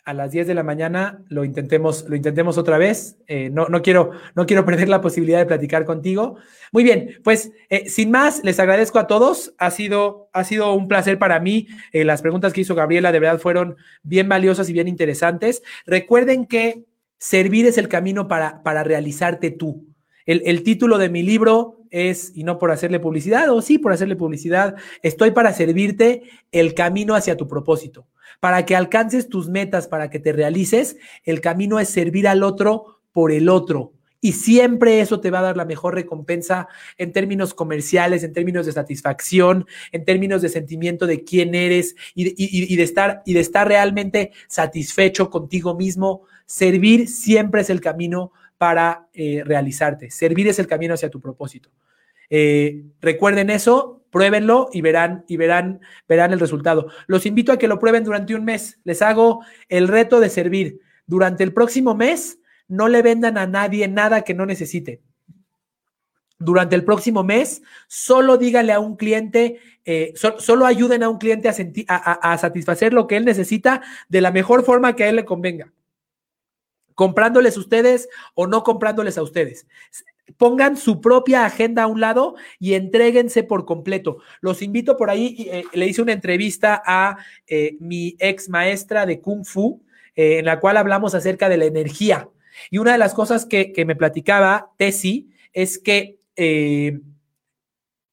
a las 10 de la mañana lo intentemos, lo intentemos otra vez. Eh, no, no, quiero, no quiero perder la posibilidad de platicar contigo. Muy bien, pues eh, sin más, les agradezco a todos. Ha sido, ha sido un placer para mí. Eh, las preguntas que hizo Gabriela de verdad fueron bien valiosas y bien interesantes. Recuerden que servir es el camino para, para realizarte tú. El, el título de mi libro es, y no por hacerle publicidad, o sí por hacerle publicidad, estoy para servirte el camino hacia tu propósito. Para que alcances tus metas, para que te realices, el camino es servir al otro por el otro. Y siempre eso te va a dar la mejor recompensa en términos comerciales, en términos de satisfacción, en términos de sentimiento de quién eres y, de, estar, y de estar realmente satisfecho contigo mismo. Servir siempre es el camino para eh, realizarte. Servir es el camino hacia tu propósito. Eh, recuerden eso, pruébenlo y verán, y verán, verán el resultado. Los invito a que lo prueben durante un mes. Les hago el reto de servir. Durante el próximo mes, no le vendan a nadie nada que no necesite. Durante el próximo mes, solo dígale a un cliente, eh, solo ayuden a un cliente a, a satisfacer lo que él necesita de la mejor forma que a él le convenga comprándoles ustedes o no comprándoles a ustedes. Pongan su propia agenda a un lado y entréguense por completo. Los invito por ahí, eh, le hice una entrevista a eh, mi ex maestra de Kung Fu, en la cual hablamos acerca de la energía. Y una de las cosas que, me platicaba Tessie es que eh,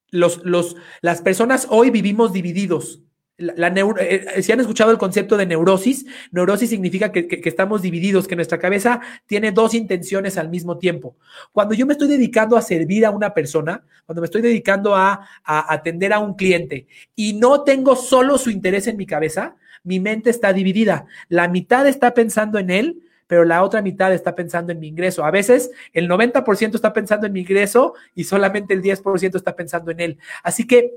los, los, las personas hoy vivimos divididos. Eh, eh, si han escuchado el concepto de neurosis, neurosis significa que, estamos divididos, que nuestra cabeza tiene dos intenciones al mismo tiempo. Cuando yo me estoy dedicando a servir a una persona, cuando me estoy dedicando a atender a un cliente y no tengo solo su interés en mi cabeza, mi mente está dividida. La mitad está pensando en él, pero la otra mitad está pensando en mi ingreso. A veces el 90% está pensando en mi ingreso y solamente el 10% está pensando en él. Así que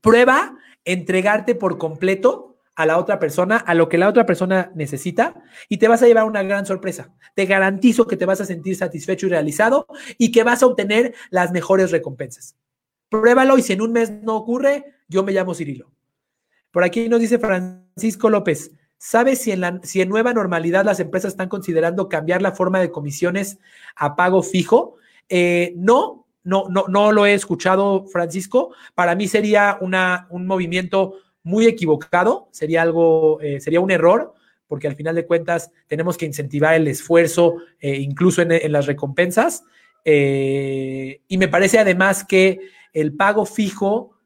prueba entregarte por completo a la otra persona, a lo que la otra persona necesita, y te vas a llevar una gran sorpresa. Te garantizo que te vas a sentir satisfecho y realizado y que vas a obtener las mejores recompensas. Pruébalo y si en un mes no ocurre, yo me llamo Cirilo. Por aquí nos dice Francisco López, ¿Sabes si en, la, si en nueva normalidad las empresas están considerando cambiar la forma de comisiones a pago fijo? Eh, no, no, no, no lo he escuchado, Francisco. Para mí sería una, un movimiento muy equivocado, sería algo, eh, sería un error, porque al final de cuentas tenemos que incentivar el esfuerzo, eh, incluso en, las recompensas. y me parece además que el pago fijo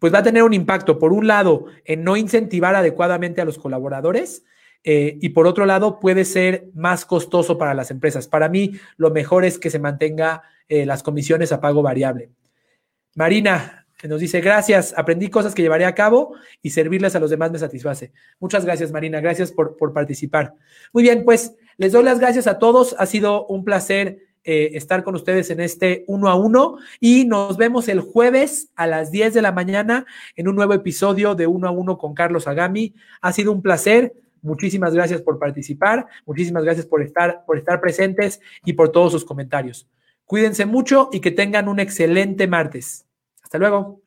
pues va a tener un impacto, por un lado, en no incentivar adecuadamente a los colaboradores eh, y por otro lado, puede ser más costoso para las empresas. Para mí, lo mejor es que se mantenga eh, las comisiones a pago variable. Marina nos dice, gracias, aprendí cosas que llevaré a cabo y servirles a los demás me satisface. Muchas gracias, Marina, gracias por, por participar. Muy bien, pues les doy las gracias a todos. Ha sido un placer eh, estar con ustedes en este uno a uno y nos vemos el jueves a las 10 de la mañana en un nuevo episodio de uno a uno con Carlos Agami. Ha sido un placer. Muchísimas gracias por participar, muchísimas gracias por estar, por estar presentes y por todos sus comentarios. Cuídense mucho y que tengan un excelente martes. Hasta luego.